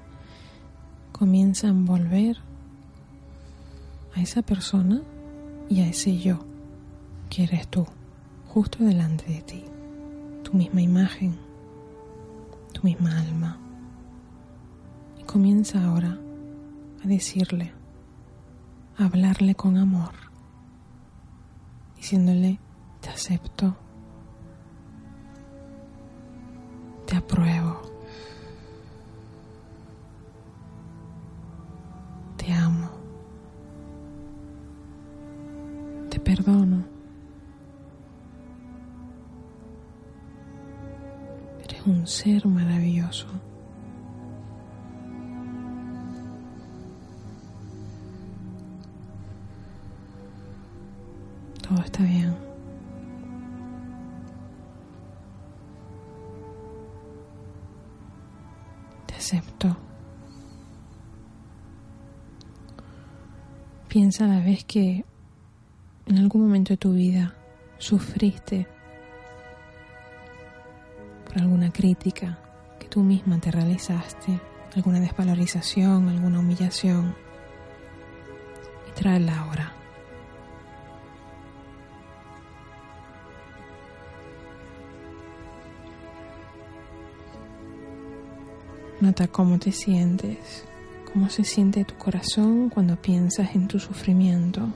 comienza a envolver a esa persona y a ese yo que eres tú, justo delante de ti, tu misma imagen, tu misma alma. Y comienza ahora a decirle, a hablarle con amor, diciéndole, te acepto, te apruebo, perdono. Eres un ser maravilloso. Todo está bien. Te acepto. Piensa la vez que en algún momento de tu vida sufriste por alguna crítica que tú misma te realizaste, alguna desvalorización, alguna humillación, y tráela ahora. Nota cómo te sientes, cómo se siente tu corazón cuando piensas en tu sufrimiento.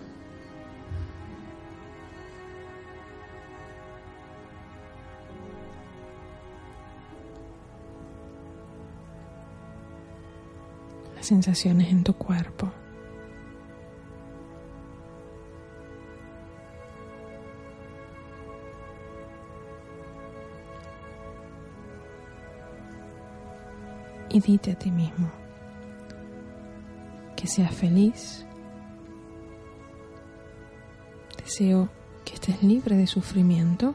Sensaciones en tu cuerpo. Y dite a ti mismo que seas feliz. Deseo que estés libre de sufrimiento.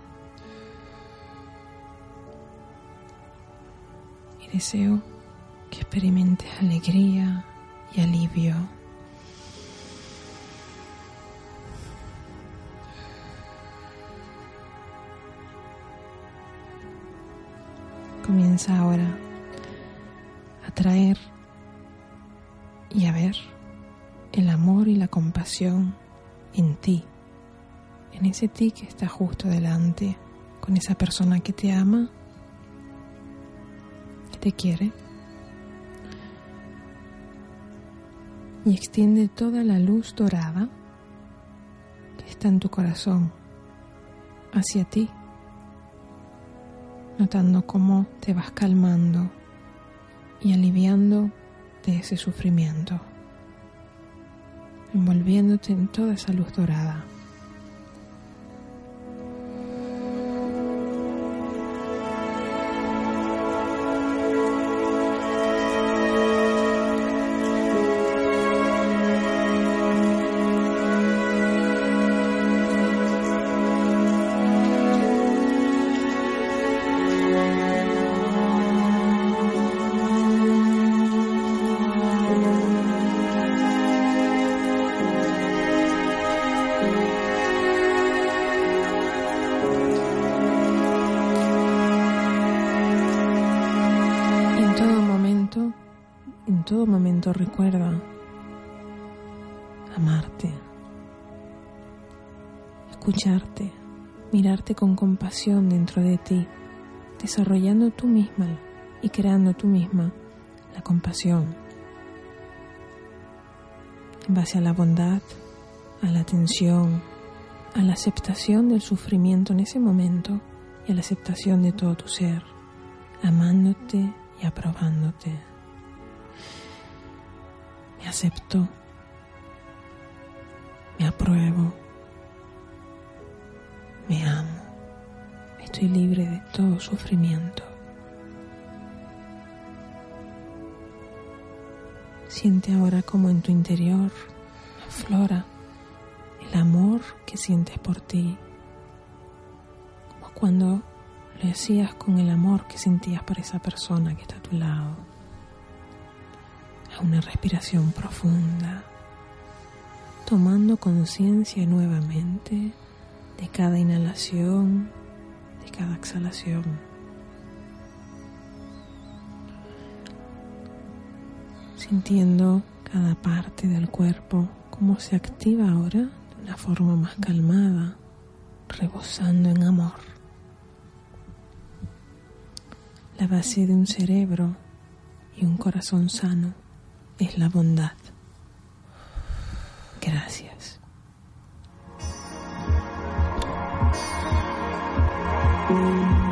Y deseo que experimentes alegría y alivio. Comienza ahora a traer y a ver el amor y la compasión en ti, en ese ti que está justo delante, con esa persona que te ama, que te quiere. Y extiende toda la luz dorada que está en tu corazón hacia ti, notando cómo te vas calmando y aliviando de ese sufrimiento, envolviéndote en toda esa luz dorada. Escucharte, mirarte con compasión dentro de ti, desarrollando tú misma y creando tú misma la compasión. En base a la bondad, a la atención, a la aceptación del sufrimiento en ese momento y a la aceptación de todo tu ser, amándote y aprobándote. Me acepto, me apruebo, me amo, estoy libre de todo sufrimiento. Siente ahora como en tu interior aflora el amor que sientes por ti, como cuando lo hacías con el amor que sentías por esa persona que está a tu lado. A una respiración profunda, tomando conciencia nuevamente de cada inhalación, de cada exhalación. Sintiendo cada parte del cuerpo, cómo se activa ahora de una forma más calmada, rebosando en amor. La base de un cerebro y un corazón sano es la bondad. Gracias. Thank you.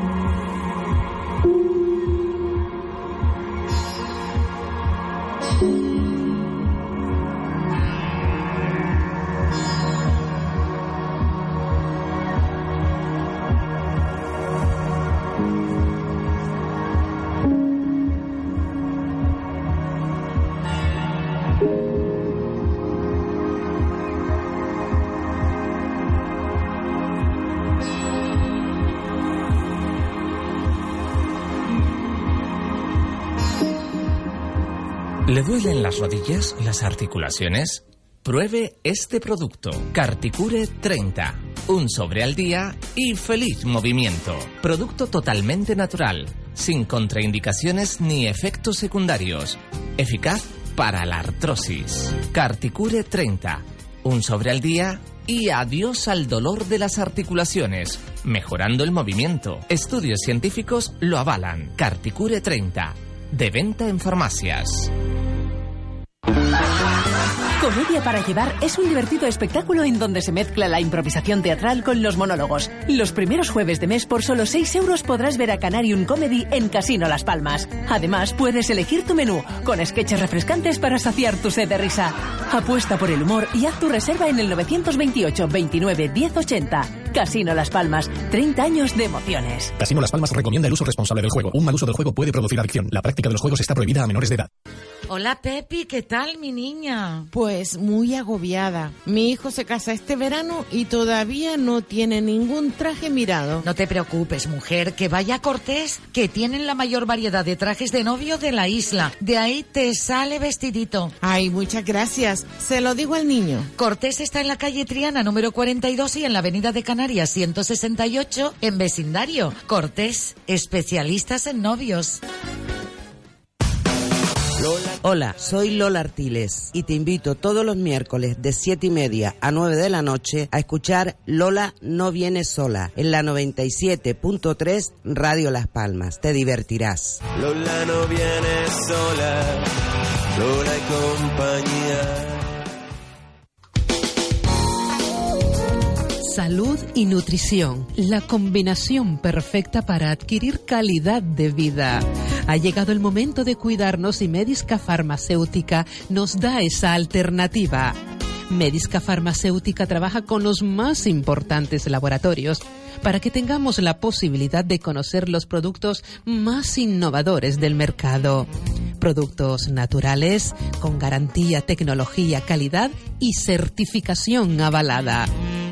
¿Le duelen las rodillas, las articulaciones? Pruebe este producto, Carticure 30. Un sobre al día y feliz movimiento. Producto totalmente natural, sin contraindicaciones ni efectos secundarios. Eficaz para la artrosis. Carticure 30. Un sobre al día y adiós al dolor de las articulaciones, mejorando el movimiento. Estudios científicos lo avalan. Carticure 30. De venta en farmacias. Comedia para llevar es un divertido espectáculo en donde se mezcla la improvisación teatral con los monólogos. Los primeros jueves de mes por solo 6 euros podrás ver a Canarium Comedy en Casino Las Palmas. Además, puedes elegir tu menú con sketches refrescantes para saciar tu sed de risa. Apuesta por el humor y haz tu reserva en el 928 29 1080. Casino Las Palmas, 30 años de emociones. Casino Las Palmas recomienda el uso responsable del juego. Un mal uso del juego puede producir adicción. La práctica de los juegos está prohibida a menores de edad. Hola Pepi, ¿qué tal mi niña? Pues muy agobiada. Mi hijo se casa este verano y todavía no tiene ningún traje mirado. No te preocupes, mujer, que vaya a Cortés, que tienen la mayor variedad de trajes de novio de la isla. De ahí te sale vestidito. Ay, muchas gracias. Se lo digo al niño. Cortés está en la calle Triana número 42 y en la avenida de Canarias 168 en vecindario. Cortés, especialistas en novios. Hola, soy Lola Artiles y te invito todos los miércoles de 7 y media a 9 de la noche a escuchar Lola no viene sola en la 97.3 Radio Las Palmas. Te divertirás. Lola no viene sola, Lola y compañía. Salud y nutrición, la combinación perfecta para adquirir calidad de vida. Ha llegado el momento de cuidarnos y Medisca Farmacéutica nos da esa alternativa. Medisca Farmacéutica trabaja con los más importantes laboratorios para que tengamos la posibilidad de conocer los productos más innovadores del mercado. Productos naturales con garantía, tecnología, calidad y certificación avalada.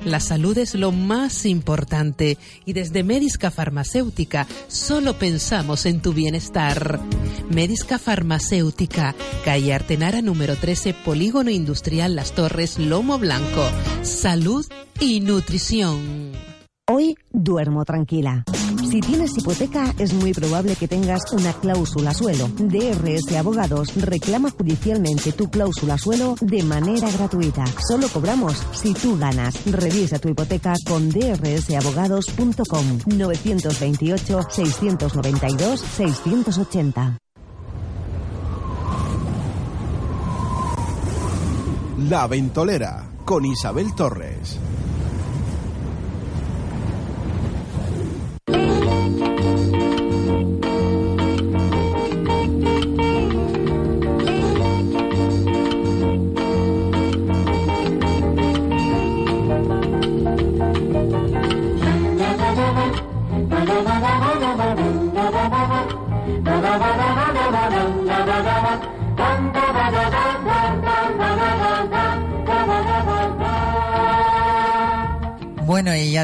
La salud es lo más importante y desde Medisca Farmacéutica solo pensamos en tu bienestar. Medisca Farmacéutica, calle Artenara número 13, Polígono Industrial Las Torres, Lomo Blanco. Salud y nutrición. Hoy duermo tranquila. Si tienes hipoteca, es muy probable que tengas una cláusula suelo. DRS Abogados reclama judicialmente tu cláusula suelo de manera gratuita. Solo cobramos si tú ganas. Revisa tu hipoteca con drsabogados.com 928 692 680. La Ventolera con Isabel Torres.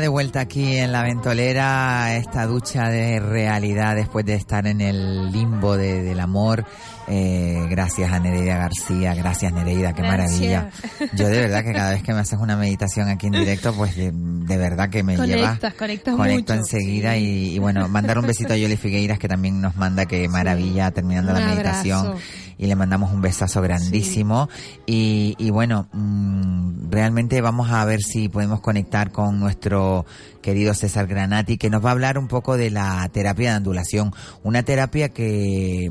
De vuelta aquí en la ventolera, esta ducha de realidad después de estar en el limbo de- del amor. Eh, gracias a Nereida García, gracias Nereida, qué maravilla. Yo de verdad que cada vez que me haces una meditación aquí en directo, pues de, de verdad que me lleva... Conectas, conectas Conecto mucho. enseguida y, y bueno, mandar un besito a Yoli Figueiras que también nos manda que maravilla terminando Un la meditación. Abrazo. y le mandamos un besazo grandísimo. Y, y bueno, mm, realmente vamos a ver si podemos conectar con nuestro querido César Granati que nos va a hablar un poco de la terapia de andulación, una terapia que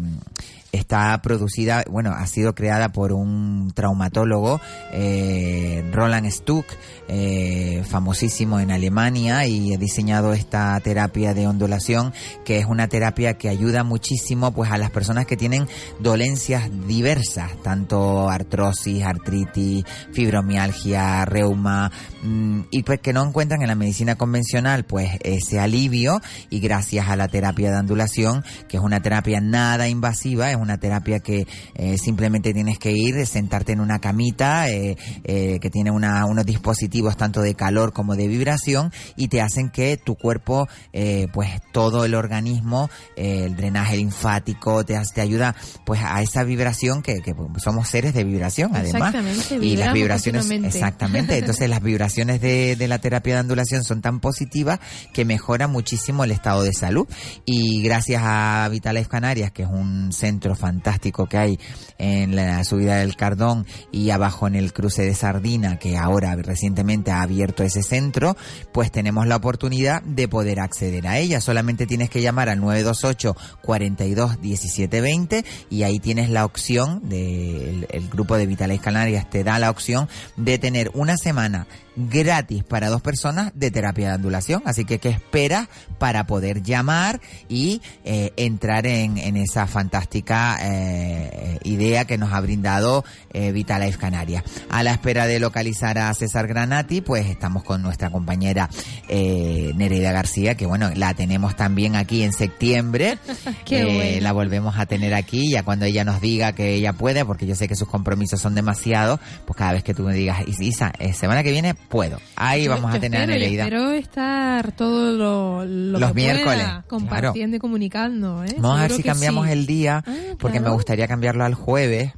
está producida, bueno, ha sido creada por un traumatólogo, eh, Roland Stuck, eh, famosísimo en Alemania y ha diseñado esta terapia de ondulación, que es una terapia que ayuda muchísimo pues a las personas que tienen dolencias diversas, tanto artrosis, artritis, fibromialgia, reuma, mm, y pues que no encuentran en la medicina convencional pues ese alivio y gracias a la terapia de ondulación, que es una terapia nada invasiva, es terapia que eh, simplemente tienes que ir, sentarte en una camita eh, eh, que tiene una- unos dispositivos tanto de calor como de vibración y te hacen que tu cuerpo, eh, pues todo el organismo, el drenaje linfático, te, hace- te ayuda pues a esa vibración que, que somos seres de vibración además. Exactamente, Y las vibraciones, exactamente, entonces las vibraciones de, de la terapia de ondulación son tan positivas que mejora muchísimo el estado de salud. Y gracias a Vitalife Canarias, que es un centro fantástico que hay en la subida del Cardón y abajo en el cruce de Sardina, que ahora recientemente ha abierto ese centro, pues tenemos la oportunidad de poder acceder a ella. Solamente tienes que llamar al 928 42 17 20 y ahí tienes la opción del el grupo de Vitalife Canarias te da la opción de tener una semana gratis para dos personas de terapia de ondulación. Así que, ¿qué esperas para poder llamar y eh, entrar en, en esa fantástica eh, idea que nos ha brindado eh, Vitalife Canarias? A la espera de localizar a César Granati, pues estamos con nuestra compañera eh, Nereida García, que bueno, la tenemos también aquí en septiembre. Qué Eh, bueno. La volvemos a tener aquí, ya cuando ella nos diga que ella puede, porque yo sé que sus compromisos son demasiados, pues cada vez que tú me digas, Isa, eh, semana que viene puedo. Ahí Yo- vamos yo a tener a espero, yo Nereida. Espero estar todo lo, lo Los que pueda miércoles, compartiendo y comunicando. ¿eh? Vamos a ver si cambiamos sí. el día, porque me gustaría cambiarlo al jueves.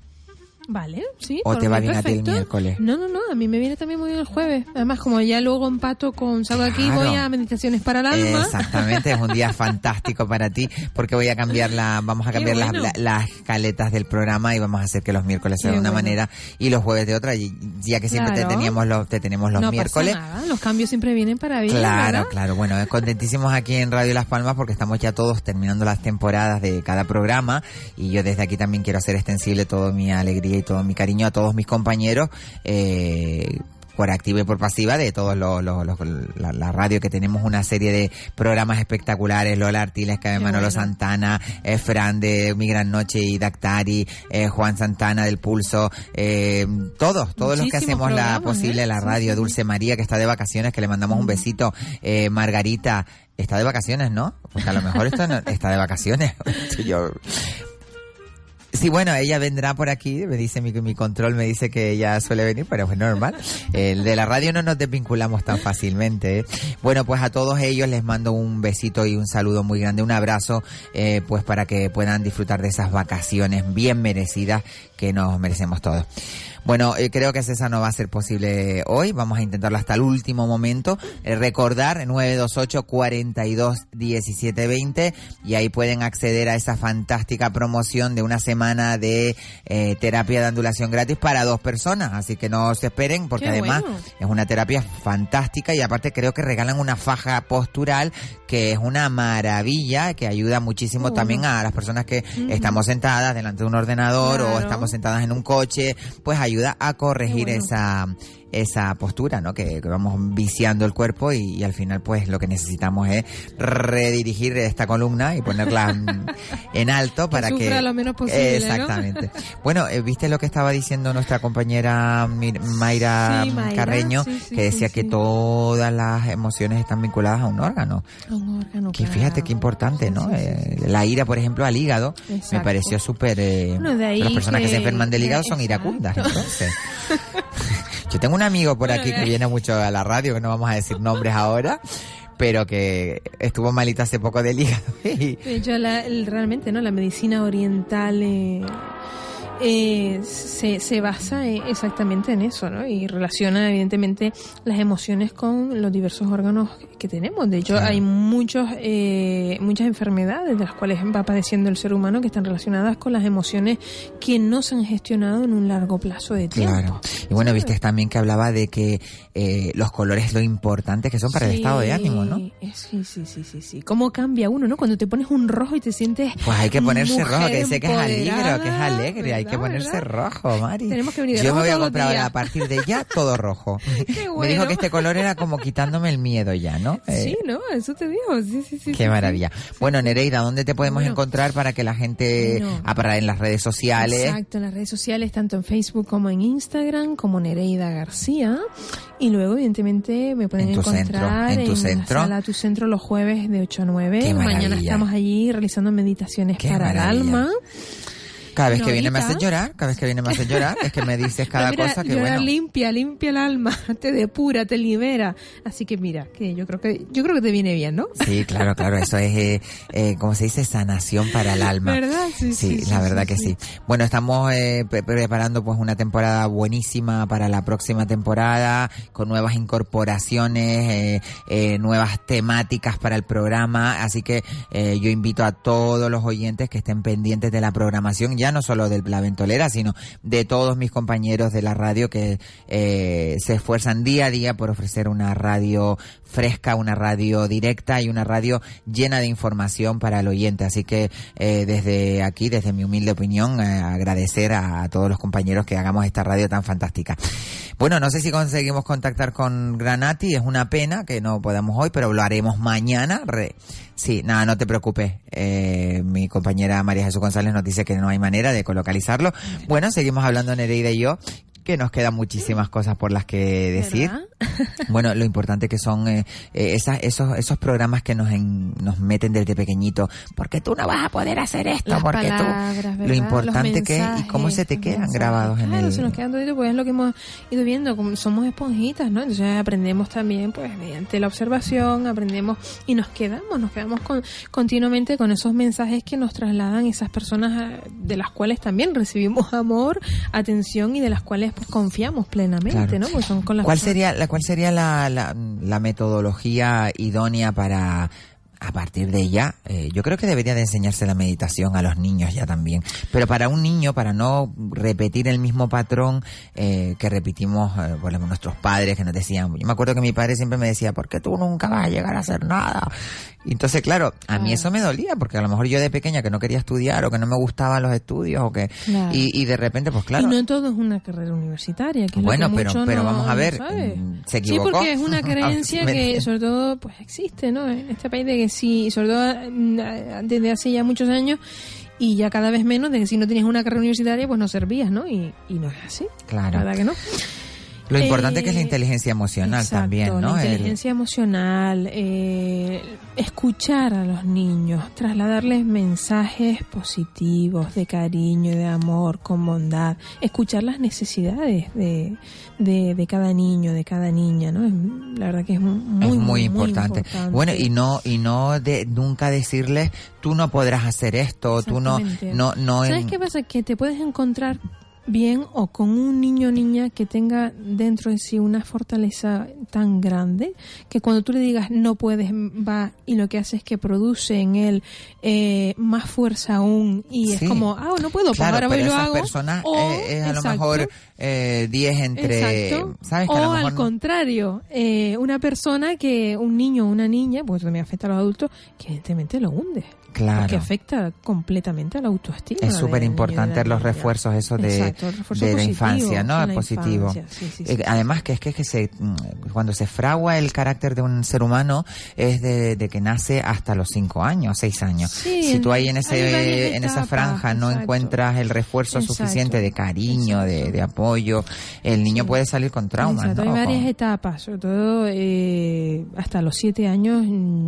Vale, sí. ¿O te va bien a ti el perfecto. miércoles? No, no, no, a mí me viene también muy bien el jueves. Además, como ya luego empato con salgo de aquí y Claro. voy a meditaciones para el alma. Exactamente, es un día fantástico para ti, porque voy a cambiar la, vamos a cambiar las, bueno. las escaletas del programa y vamos a hacer que los miércoles Qué de una bueno. manera y los jueves de otra, y ya que siempre Claro. te teníamos los, te tenemos los no miércoles. pasa nada, los cambios siempre vienen para bien. Claro, ¿verdad? claro. Bueno, eh, contentísimos aquí en Radio Las Palmas porque estamos ya todos terminando las temporadas de cada programa y yo desde aquí también quiero hacer extensible toda mi alegría y todo mi cariño a todos mis compañeros. Eh, por activa y por pasiva de todos los, los- los- la, la radio que tenemos una serie de programas espectaculares Lola Artiles, Cabe Manolo Santana, eh, Fran de Mi Gran Noche y Dactari, eh, Juan Santana del Pulso, eh, todos, todos los que hacemos la posible ¿eh? la radio. Dulce María que está de vacaciones, que le mandamos un besito, eh, Margarita, está de vacaciones, ¿no? Porque a lo mejor esto no- está de vacaciones. Yo- Sí, bueno, ella vendrá por aquí, me dice mi, mi control, me dice que ella suele venir, pero es normal. El de la radio no nos desvinculamos tan fácilmente. ¿eh? Bueno, pues a todos ellos les mando un besito y un saludo muy grande, un abrazo, eh, pues para que puedan disfrutar de esas vacaciones bien merecidas que nos merecemos todos. Bueno, eh, creo que César no va a ser posible hoy. Vamos a intentarlo hasta el último momento. Eh, recordar 928 42 17 20 y ahí pueden acceder a esa fantástica promoción de una semana de eh, terapia de andulación gratis para dos personas. Así que no se esperen porque Qué además bueno. es una terapia fantástica y aparte creo que regalan una faja postural que es una maravilla que ayuda muchísimo también a las personas que estamos sentadas delante de un ordenador o estamos sentadas en un coche, pues ayuda a corregir esa esa postura, ¿no? Que, que vamos viciando el cuerpo y, y al final pues lo que necesitamos es redirigir esta columna y ponerla en, alto para que sufra lo menos posible. Exactamente. Bueno, eh, ¿viste lo que estaba diciendo nuestra compañera Mayra, Sí, Mayra, Carreño? sí, sí, que decía que todas las emociones están vinculadas a un órgano. Un órgano, Que claro. fíjate qué importante, ¿no? Eh, la ira, por ejemplo, al hígado, me pareció súper... eh, Bueno, las personas que, que- se enferman del hígado son iracundas, entonces. Yo tengo un amigo por aquí que viene mucho a la radio, que no vamos a decir nombres ahora, pero que estuvo malito hace poco del hígado. y- hecho, la- el- realmente, ¿no? La medicina oriental eh, eh, se, se basa eh, exactamente en eso, ¿no? Y relaciona, evidentemente, las emociones con los diversos órganos que tenemos. De hecho, Claro. hay muchos, eh, muchas enfermedades de las cuales va padeciendo el ser humano que están relacionadas con las emociones que no se han gestionado en un largo plazo de tiempo. Claro. Y bueno, viste también que hablaba de que eh, los colores lo importante que son para el estado de ánimo, ¿no? eh, Sí, sí, sí, sí, sí. ¿Cómo cambia uno, no? Cuando te pones un rojo y te sientes Pues hay que ponerse rojo, que dice que es alegre, que es alegre, hay que ¿verdad, ponerse verdad? rojo, Mari. Tenemos que venir Yo me voy a comprar ahora a partir de ya todo rojo. Me bueno. dijo que este color era como quitándome el miedo ya, ¿no? Eh, Sí, ¿no? Eso te digo. Sí, sí, sí. Qué sí, maravilla. Bueno, Nereida, ¿dónde te podemos Bueno. encontrar para que la gente, ah, para en las redes sociales? Exacto, en las redes sociales, tanto en Facebook como en Instagram, como Nereida García. Y luego, evidentemente, me pueden En tu encontrar centro, en tu la centro. sala Tu Centro los jueves de 8 a 9. Qué Mañana estamos allí realizando meditaciones Qué para maravilla. el alma. Cada vez que viene me hace horita. llorar, cada vez que viene me hace llorar, es que me dices cada mira, cosa que llorar bueno. limpia, limpia el alma, te depura, te libera. Así que mira, que yo creo que yo creo que te viene bien, ¿no? Sí, claro, claro, eso es, eh, eh, como se dice, sanación para el alma. ¿Verdad? Sí, sí, sí, la sí, verdad que sí. Bueno, estamos eh, pre- preparando pues una temporada buenísima para la próxima temporada, con nuevas incorporaciones, nuevas temáticas para el programa, así que yo invito a todos los oyentes que estén pendientes de la programación, ya no solo del La Ventolera, sino de todos mis compañeros de la radio que eh, se esfuerzan día a día por ofrecer una radio fresca, una radio directa y una radio llena de información para el oyente. Así que eh, desde aquí, desde mi humilde opinión, eh, agradecer a, a todos los compañeros que hagamos esta radio tan fantástica. Bueno, no sé si conseguimos contactar con Granati, es una pena que no podamos hoy, pero lo haremos mañana. Re- sí, nada, no te preocupes. Eh, mi compañera María Jesús González nos dice que no hay manera de localizarlo. Bueno, seguimos hablando Nereida y yo, que nos quedan muchísimas cosas por las que decir. Bueno, lo importante que son eh, eh, esas, esos, esos programas que nos, en- nos meten desde pequeñito. Porque tú no vas a poder hacer esto, Las porque palabras, tú... ¿verdad? Lo importante que es y cómo se te quedan grabados en Claro, el... se nos quedan toditos, pues es lo que hemos ido viendo, como somos esponjitas, ¿no? Entonces aprendemos también, pues mediante la observación, aprendemos y nos quedamos, nos quedamos con, continuamente con esos mensajes que nos trasladan esas personas de las cuales también recibimos amor, atención y de las cuales confiamos plenamente, Claro. ¿no? Pues son con las ¿Cuál personas- sería, la, cuál sería la, la, la metodología idónea para, a partir de ya, eh, yo creo que debería de enseñarse la meditación a los niños ya también. Pero para un niño, para no repetir el mismo patrón eh, que repetimos eh, nuestros padres que nos decían, yo me acuerdo que mi padre siempre me decía, ¿por qué tú nunca vas a llegar a hacer nada? Y entonces, claro, a mí eso me dolía, porque a lo mejor yo de pequeña que no quería estudiar o que no me gustaban los estudios o que... Claro. Y, y de repente, pues claro. Y no todo es una carrera universitaria. Que Bueno, pero- pero no- vamos a no ver, sabe. mm, se Sí, equivocó. porque es una creencia que sobre todo pues existe, ¿no? En este país de que sí, sobre todo mm, desde hace ya muchos años y ya cada vez menos, de que si no tenías una carrera universitaria pues no servías, ¿no? Y, y no es así. Claro. La verdad que no. Lo importante Eh, que es la inteligencia emocional Exacto, también, ¿no? La El- inteligencia emocional, eh, escuchar a los niños, trasladarles mensajes positivos, de cariño, de amor, con bondad, escuchar las necesidades de, de, de cada niño, de cada niña, ¿no? Es- la verdad que es muy, es muy, importante. importante. Bueno, y no y no de nunca decirles tú no podrás hacer esto, tú no no no ¿Sabes en- qué pasa? Que te puedes encontrar bien o con un niño o niña que tenga dentro de sí una fortaleza tan grande que cuando tú le digas no puedes va y lo que hace es que produce en él eh, más fuerza aún y Sí. es como ah no puedo pues Claro, ahora voy y lo hago personas o, eh, es a lo mejor eh, 10 entre Exacto. sabes que o a lo al no- contrario, eh, una persona que, un niño o una niña, pues también afecta a los adultos, que evidentemente lo hunde. Claro. Porque afecta completamente a la autoestima. es súper importante los refuerzos esos de, Exacto. Refuerzo de positivo infancia, ¿no? la positivo. infancia, sí, sí, sí. Eh, Además que es que, que se, mm, cuando se fragua el carácter de un ser humano es de, de que nace hasta los cinco años, seis años. Si tú ahí en ese varias en esa franja no exacto. encuentras el refuerzo Exacto, suficiente de cariño, de, de apoyo, el niño puede salir con traumas, ¿no? Hay varias etapas, sobre todo eh, hasta los siete años.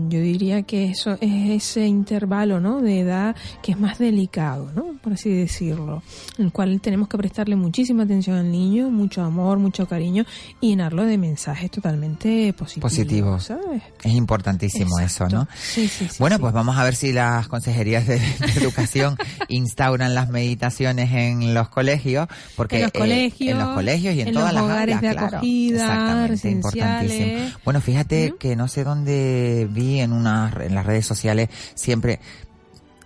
Yo diría que eso es ese intervalo, ¿no? De edad que es más delicado, ¿no? Por así decirlo, en el cual tenemos que prestarle muchísima atención al niño, mucho amor, mucho cariño y llenarlo de mensajes totalmente positivos, Positivos. ¿sabes? Es importantísimo eso, ¿no? Sí, sí, sí. bueno, pues vamos a ver si las consejerías de, de educación instauran las meditaciones en los colegios, porque En los eh, colegios, en los colegios y en, en todas los las hogares de claro. acogida, Exactamente, importantísimo. Bueno, fíjate que no sé dónde vi en unas en las redes sociales siempre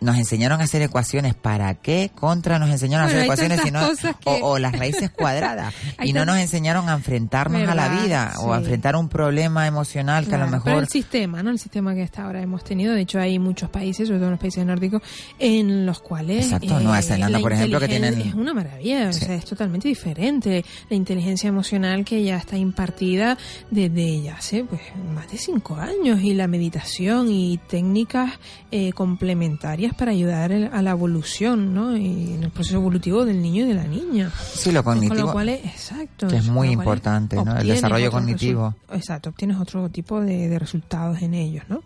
nos enseñaron a hacer ecuaciones. ¿Para qué? Contra nos enseñaron Bueno, a hacer ecuaciones sino, que- o, o las raíces cuadradas. Y no nos enseñaron a enfrentarnos a la vida o a enfrentar un problema emocional que a lo Claro, Pero mejor el sistema, ¿no? El sistema que hasta ahora hemos tenido. De hecho, hay muchos países, sobre todo en los países nórdicos, en los cuales. Exacto, Nueva Zelanda, la por ejemplo, que tienen- Es una maravilla, o sea, es totalmente diferente. La inteligencia emocional que ya está impartida desde ya hace pues, más de cinco años. Y la meditación y técnicas eh, complementarias para ayudar el- a la evolución, ¿no? Y en el proceso evolutivo del niño y de la niña. Sí, lo Con cognitivo, lo cual es exacto. que es con muy importante, ¿no? El desarrollo cognitivo. Exacto, obtienes otro tipo de, de resultados en ellos, ¿no?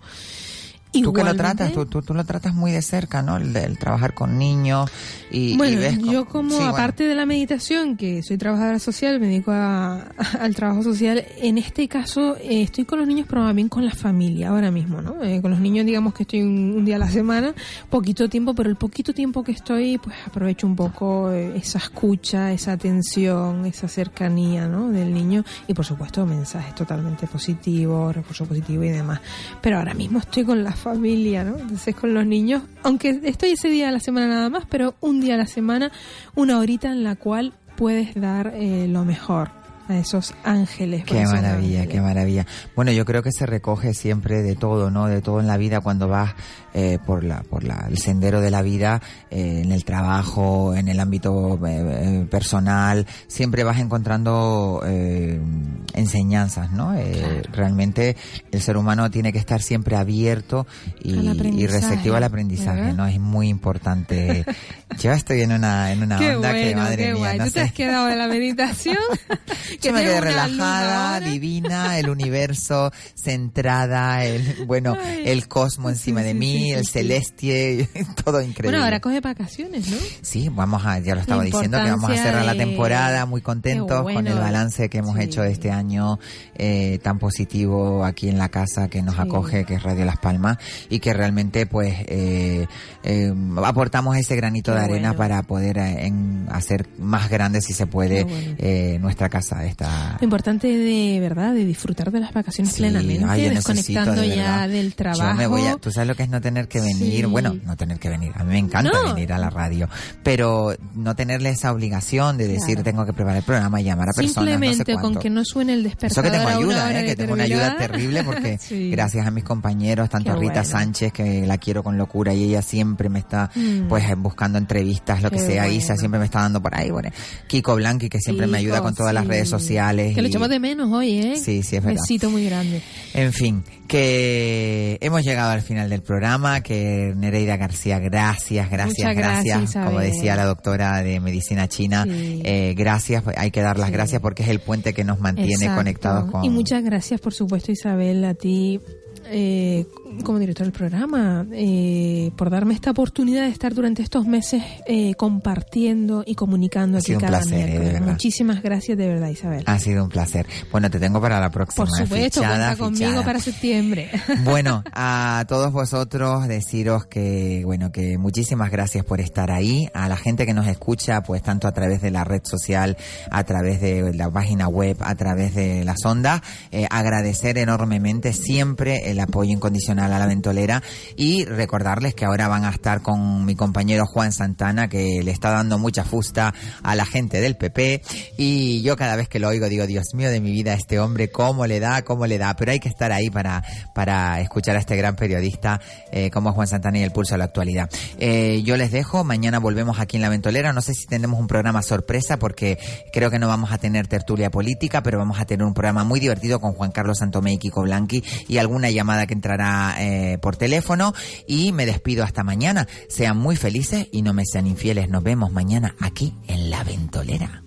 Tú que lo tratas, tú, tú, tú lo tratas muy de cerca, ¿no? El, el trabajar con niños y, y bueno, ves yo como sí, bueno. aparte de la meditación, que soy trabajadora social, me dedico a- al trabajo social, en este caso eh, estoy con los niños, pero también con la familia ahora mismo, ¿no? Eh, con los niños digamos que estoy un, un día a la semana, poquito tiempo, pero el poquito tiempo que estoy, pues aprovecho un poco eh, esa escucha, esa atención, esa cercanía, ¿no? Del niño y por supuesto mensajes totalmente positivos, refuerzo positivo y demás. Pero ahora mismo estoy con la familia, ¿no? Entonces con los niños, aunque estoy ese día a la semana nada más, pero un día a la semana, una horita en la cual puedes dar eh, lo mejor a esos ángeles. Qué maravilla, ángeles. qué maravilla. Bueno, yo creo que se recoge siempre de todo, ¿no? De todo en la vida cuando vas eh, por la por la, el sendero de la vida, eh, en el trabajo, en el ámbito eh, eh, personal, siempre vas encontrando eh, enseñanzas, ¿no? Eh, Realmente el ser humano tiene que estar siempre abierto y, y receptivo al aprendizaje, ¿verdad? ¿no? Es muy importante. yo estoy en una en una Qué onda que madre qué mía, guay. no Tú te sé. has quedado de la meditación. Yo me quedé relajada, divina, el universo centrada, el bueno, el cosmos encima de mí, sí, el sí. celeste, todo increíble. Bueno, ahora coge vacaciones, ¿no? Sí, vamos a, ya lo estaba diciendo, que vamos a cerrar la temporada muy contentos con el balance que hemos Sí. hecho de este año eh, tan positivo aquí en la casa que nos Sí. acoge, que es Radio Las Palmas, y que realmente pues eh, eh, aportamos ese granito Qué de arena bueno. para poder eh, en- hacer más grande, si se puede, bueno. nuestra casa. Esta, Lo importante de verdad, de disfrutar de las vacaciones Sí, plenamente, ay, desconectando de ya del trabajo. Yo me voy a, tú sabes lo que es no tener que venir, Sí. bueno, no tener que venir, a mí me encanta No. venir a la radio, pero no tenerle esa obligación de decir Claro. tengo que preparar el programa y llamar a personas, no sé Simplemente con que no suene el Eso despertador que tengo ayuda, ¿eh? que tengo una ayuda terrible porque Sí. gracias a mis compañeros, tanto Qué a Rita bueno. Sánchez, que la quiero con locura y ella siempre me está Mm. pues eh, buscando entrevistas, lo que Qué sea, bueno. Isa siempre me está dando por ahí, bueno, Kiko Blanqui que siempre me Kiko, ayuda con todas las sí. redes sociales. Que lo y- echamos de menos hoy, ¿eh? Sí, sí, es verdad. Besito muy grande. En fin, que hemos llegado al final del programa, que Nereida García, gracias, gracias, gracias, gracias. Como decía la doctora de medicina china, Sí. eh, gracias, hay que dar las Sí. gracias porque es el puente que nos mantiene Exacto. conectados con... Y muchas gracias, por supuesto, Isabel, a ti eh, como director del programa, eh, por darme esta oportunidad de estar durante estos meses eh, compartiendo y comunicando Ha aquí sido un placer, eh, de verdad. Muchísimas gracias de verdad, Isabel. Ha sido un placer. Bueno, te tengo para la próxima. por supuesto, fichada, cuenta conmigo fichada. para septiembre. Bueno, a todos vosotros deciros que, bueno, que muchísimas gracias por estar ahí. A la gente que nos escucha, pues tanto a través de la red social, a través de la página web, a través de las ondas, eh, agradecer enormemente siempre el apoyo incondicional a la ventolera y recordarles que ahora van a estar con mi compañero Juan Santana que le está dando mucha fusta a la gente del PP y yo cada vez que lo oigo digo, Dios mío de mi vida, este hombre, cómo le da, cómo le da, pero hay que estar ahí para, para escuchar a este gran periodista eh, como Juan Santana y el pulso a la actualidad. Eh, yo les dejo, mañana volvemos aquí en la ventolera, no sé si tendremos un programa sorpresa porque creo que no vamos a tener tertulia política, pero vamos a tener un programa muy divertido con Juan Carlos Santomé y Kiko Blanqui y alguna llamada que entrará eh, por teléfono y me despido hasta mañana. Sean muy felices y no me sean infieles. Nos vemos mañana aquí en La Ventolera.